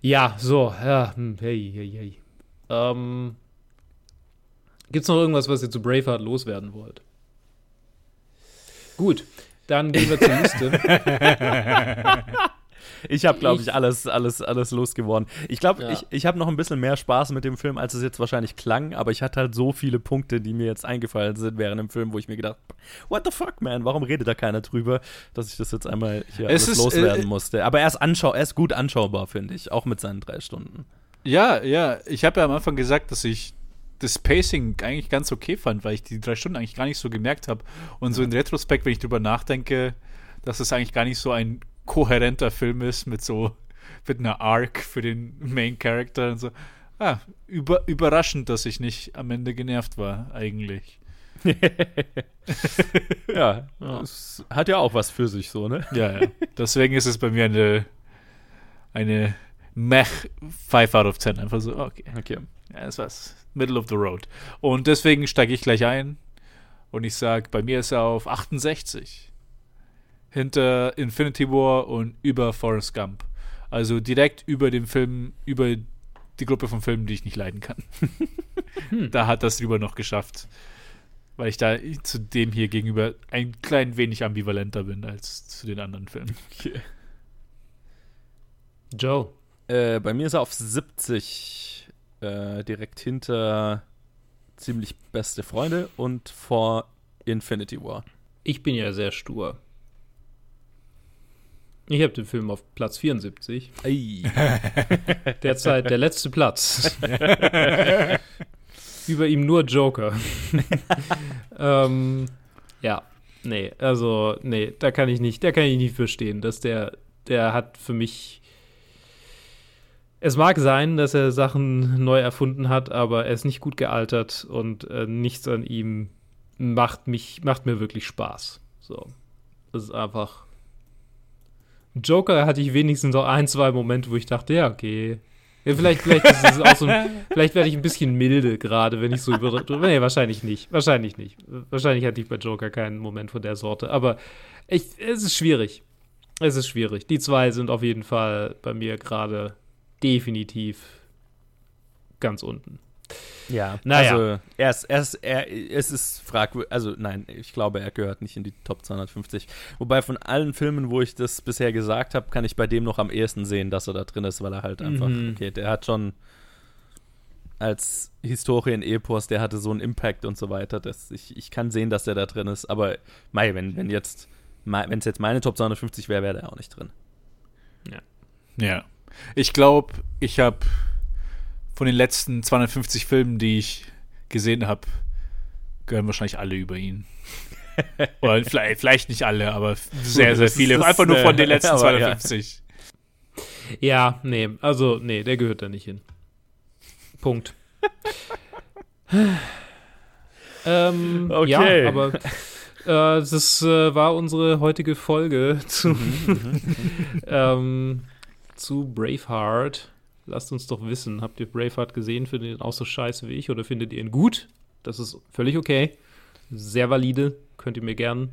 Ja, so, ja, hm, hey, hey, hey. Ähm, Gibt es noch irgendwas, was ihr zu Braveheart loswerden wollt? Gut, dann gehen wir zur Liste. Ich habe, glaube ich, alles, alles, alles losgeworden. Ich glaube, ja. ich, ich habe noch ein bisschen mehr Spaß mit dem Film, als es jetzt wahrscheinlich klang, aber ich hatte halt so viele Punkte, die mir jetzt eingefallen sind während dem Film, wo ich mir gedacht what the fuck, man, warum redet da keiner drüber, dass ich das jetzt einmal hier es alles ist, loswerden äh, musste. Aber er ist, anschau er ist gut anschaubar, finde ich, auch mit seinen drei Stunden. Ja, ja, ich habe ja am Anfang gesagt, dass ich das Pacing eigentlich ganz okay fand, weil ich die drei Stunden eigentlich gar nicht so gemerkt habe. Und so in Retrospekt, wenn ich drüber nachdenke, dass es eigentlich gar nicht so ein kohärenter Film ist mit so mit einer Arc für den Main Character und so. Ah, über, überraschend, dass ich nicht am Ende genervt war, eigentlich. ja, es hat ja auch was für sich so, ne? Ja, ja. Deswegen ist es bei mir eine, eine Mech 5 out of 10. Einfach so, okay. Okay. Ja, das war's. Middle of the road. Und deswegen steige ich gleich ein und ich sage, bei mir ist er auf 68 hinter Infinity War und über Forrest Gump. Also direkt über den Film, über die Gruppe von Filmen, die ich nicht leiden kann. hm. Da hat das rüber noch geschafft. Weil ich da zu dem hier gegenüber ein klein wenig ambivalenter bin als zu den anderen Filmen. Okay. Joe. Äh, bei mir ist er auf 70. Äh, direkt hinter ziemlich beste Freunde und vor Infinity War. Ich bin ja sehr stur. Ich habe den Film auf Platz 74. Derzeit der letzte Platz. Über ihm nur Joker. ähm, ja, nee, also, nee, da kann ich nicht, da kann ich nicht verstehen, dass der, der hat für mich. Es mag sein, dass er Sachen neu erfunden hat, aber er ist nicht gut gealtert und äh, nichts an ihm macht mich, macht mir wirklich Spaß. So. Das ist einfach Joker hatte ich wenigstens auch ein, zwei Momente, wo ich dachte, ja, okay. Ja, vielleicht, vielleicht ist es auch so ein, vielleicht werde ich ein bisschen milde gerade, wenn ich so über. Nee, wahrscheinlich nicht. Wahrscheinlich nicht. Wahrscheinlich hatte ich bei Joker keinen Moment von der Sorte. Aber ich, es ist schwierig. Es ist schwierig. Die zwei sind auf jeden Fall bei mir gerade definitiv ganz unten. Ja, naja. also er ist, er ist, er, es ist fragwürdig, also nein, ich glaube, er gehört nicht in die Top 250. Wobei von allen Filmen, wo ich das bisher gesagt habe, kann ich bei dem noch am ehesten sehen, dass er da drin ist, weil er halt einfach, mhm. okay, der hat schon als Historien-Epos, der hatte so einen Impact und so weiter, dass ich, ich kann sehen, dass der da drin ist, aber mei, wenn, wenn jetzt, wenn es jetzt meine Top 250 wäre, wäre der auch nicht drin. Ja. Ja. Ich glaube, ich habe von den letzten 250 Filmen, die ich gesehen habe, gehören wahrscheinlich alle über ihn. Oder vielleicht, vielleicht, nicht alle, aber sehr, sehr viele. Einfach nur von den letzten 250. Ja. ja, nee, also, nee, der gehört da nicht hin. Punkt. ähm, okay. Ja, aber äh, das äh, war unsere heutige Folge zu, mhm, mhm. ähm, zu Braveheart. Lasst uns doch wissen, habt ihr Braveheart gesehen? Findet ihr ihn auch so scheiße wie ich oder findet ihr ihn gut? Das ist völlig okay. Sehr valide. Könnt ihr mir gern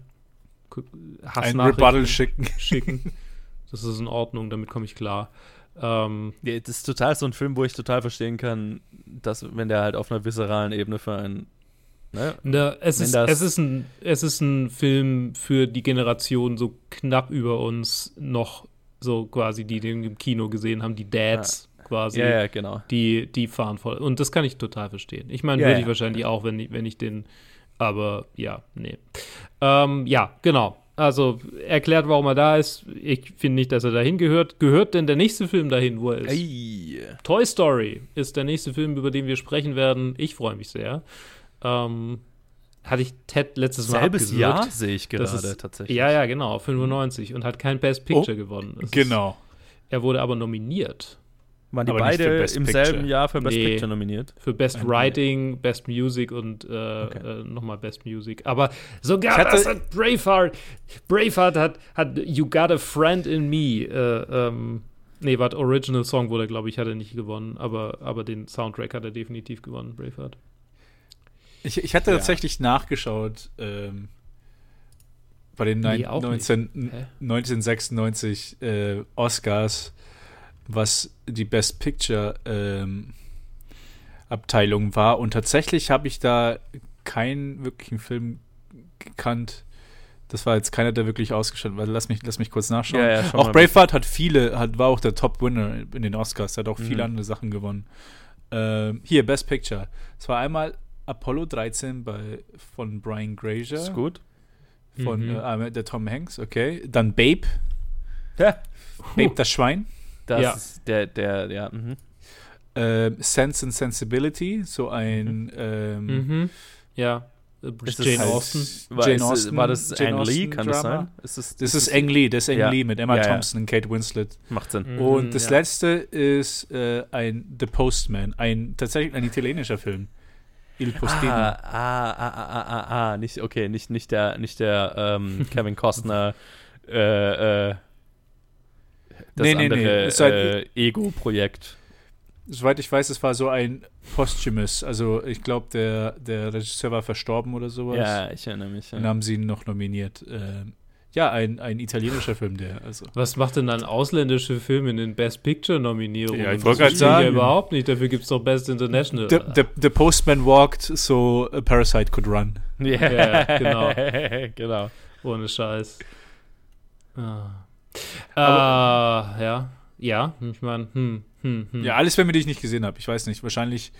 Ein Rebuttal schicken. schicken. Das ist in Ordnung, damit komme ich klar. Ähm, ja, das ist total so ein Film, wo ich total verstehen kann, dass, wenn der halt auf einer viszeralen Ebene für einen Ne? Na, es, ist, es, ist ein, es ist ein Film für die Generation so knapp über uns noch so quasi, die den im Kino gesehen haben, die Dads, quasi. Ja, ja, genau. Die, die fahren voll. Und das kann ich total verstehen. Ich meine, ja, würde ich wahrscheinlich auch, wenn ich, wenn ich den, aber ja, nee. Ähm, ja, genau. Also erklärt, warum er da ist. Ich finde nicht, dass er dahin gehört. Gehört denn der nächste Film dahin, wo er ist? Ei. Toy Story ist der nächste Film, über den wir sprechen werden. Ich freue mich sehr. Ähm, hatte ich Ted letztes Mal Selbes Jahr sehe ich gerade ist, tatsächlich. Ja, ja, genau, 95 und hat kein Best Picture oh, gewonnen. Es genau. Ist, er wurde aber nominiert. Waren die aber beide im Picture. selben Jahr für Best nee, Picture nominiert? Für Best Ein Writing, Best Music und äh, okay. äh, nochmal Best Music. Aber sogar hatte, das hat Braveheart. Braveheart hat, hat You Got a Friend in Me. Äh, ähm, nee, warte, Original Song wurde, glaube ich, hat er nicht gewonnen. Aber, aber den Soundtrack hat er definitiv gewonnen, Braveheart. Ich, ich hatte ja. tatsächlich nachgeschaut ähm, bei den nee, 19, 1996 äh, Oscars was die Best Picture ähm, Abteilung war. Und tatsächlich habe ich da keinen wirklichen Film gekannt. Das war jetzt keiner, der wirklich ausgestattet war. Lass mich, lass mich kurz nachschauen. Ja, ja, auch Braveheart hat viele, hat, war auch der Top-Winner in den Oscars. hat auch viele mhm. andere Sachen gewonnen. Ähm, hier, Best Picture. Es war einmal Apollo 13 bei, von Brian Grazer. Ist gut. Von mhm. äh, der Tom Hanks, okay. Dann Babe. Ja. Babe das Schwein. Das ja. ist der, der, ja. Mhm. Äh, Sense and Sensibility, so ein. Mhm. Ähm, mhm. Ja. Ist Jane das, Austen. War, Jane Austen. War das Jane Ang Lee, kann das sein? Ist das, das, ist Ang Lee, das ist Ang ja. Lee mit Emma ja, Thompson und Kate Winslet. Macht Sinn. Mhm, und das letzte ist äh, ein The Postman, ein tatsächlich ein italienischer Film. Il Postino. Ah, ah, ah, ah, ah, ah, nicht, okay, nicht, nicht der, nicht der ähm, Kevin Costner äh, äh, das nee, andere nee, nee. Halt, äh, Ego-Projekt. Soweit ich weiß, es war so ein Posthumous. Also ich glaube, der, der Regisseur war verstorben oder sowas. Ja, ich erinnere mich. Ja. Dann haben sie ihn noch nominiert. Ähm, ja, ein, ein italienischer Film, der. Also. Was macht denn dann ausländische Filme in den Best Picture-Nominierungen? Ja, ich wollte gerade sagen. Ja überhaupt nicht, dafür gibt es doch Best International. The, the, the, Postman walked, so a Parasite could run. Yeah. Ja, genau. genau. Ohne Scheiß. Ah. Aber, uh, ja. Ja, ich meine, hm, hm, hm. Ja, alles Filme, die ich nicht gesehen habe. Ich weiß nicht. Wahrscheinlich,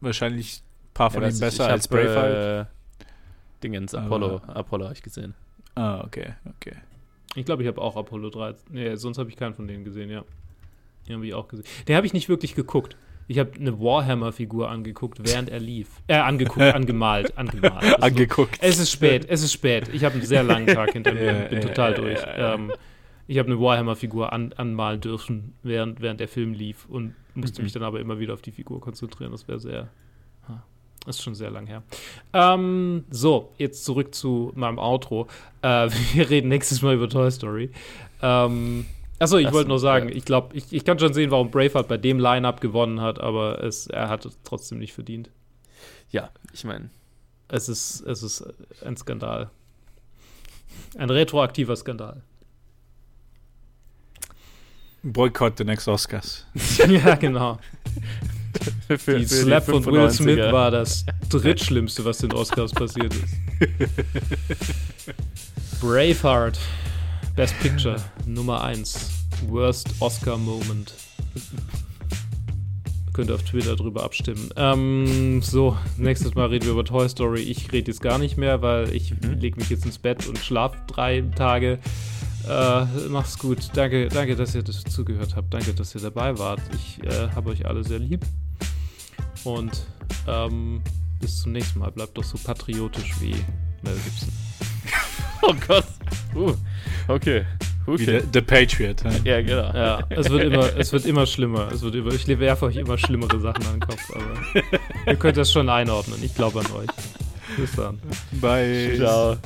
wahrscheinlich ein paar von ja, ihnen besser als Braveheart. Äh, Dingens, Apollo, Aber, Apollo habe ich gesehen. Ah, okay, okay. Ich glaube, ich habe auch Apollo 13. Nee, sonst habe ich keinen von denen gesehen, ja. Den habe ich auch gesehen. Den habe ich nicht wirklich geguckt. Ich habe eine Warhammer-Figur angeguckt, während er lief. Äh, angeguckt, angemalt, angemalt. Also angeguckt. es ist spät, es ist spät. Ich habe einen sehr langen Tag hinter mir, ja, bin ja, total ja, durch. Ähm, ich habe eine Warhammer-Figur an, anmalen dürfen, während, während der Film lief und musste mhm. mich dann aber immer wieder auf die Figur konzentrieren. Das wäre sehr. Das ist schon sehr lang her. Ähm, so, jetzt zurück zu meinem Outro. Äh, wir reden nächstes Mal über Toy Story. Ähm, Achso, ich wollte nur sagen, ja. ich glaube, ich, ich kann schon sehen, warum Braveheart bei dem Line-Up gewonnen hat, aber es, er hat es trotzdem nicht verdient. Ja, ich meine. Es ist, es ist ein Skandal. Ein retroaktiver Skandal. Boycott the next Oscars. ja, genau. für, für die Slap die von Will Smith war das drittschlimmste, was den Oscars passiert ist. Braveheart, Best Picture, Nummer 1. Worst Oscar Moment. Könnt ihr auf Twitter drüber abstimmen. Ähm, so, nächstes Mal reden wir über Toy Story. Ich rede jetzt gar nicht mehr, weil ich mhm. lege mich jetzt ins Bett und schlafe drei Tage. Äh, mach's gut. Danke, danke, dass ihr das zugehört habt. Danke, dass ihr dabei wart. Ich äh, habe euch alle sehr lieb. Und ähm, bis zum nächsten Mal. Bleibt doch so patriotisch wie Mel Gibson. oh Gott. Uh, okay. Okay. Der, The Patriot. Ja, genau. Ja, es wird immer, es wird immer schlimmer. Es wird immer, ich werfe euch immer schlimmere Sachen an den Kopf, aber ihr könnt das schon einordnen. Ich glaube an euch. Bis dann. Bye. Ciao.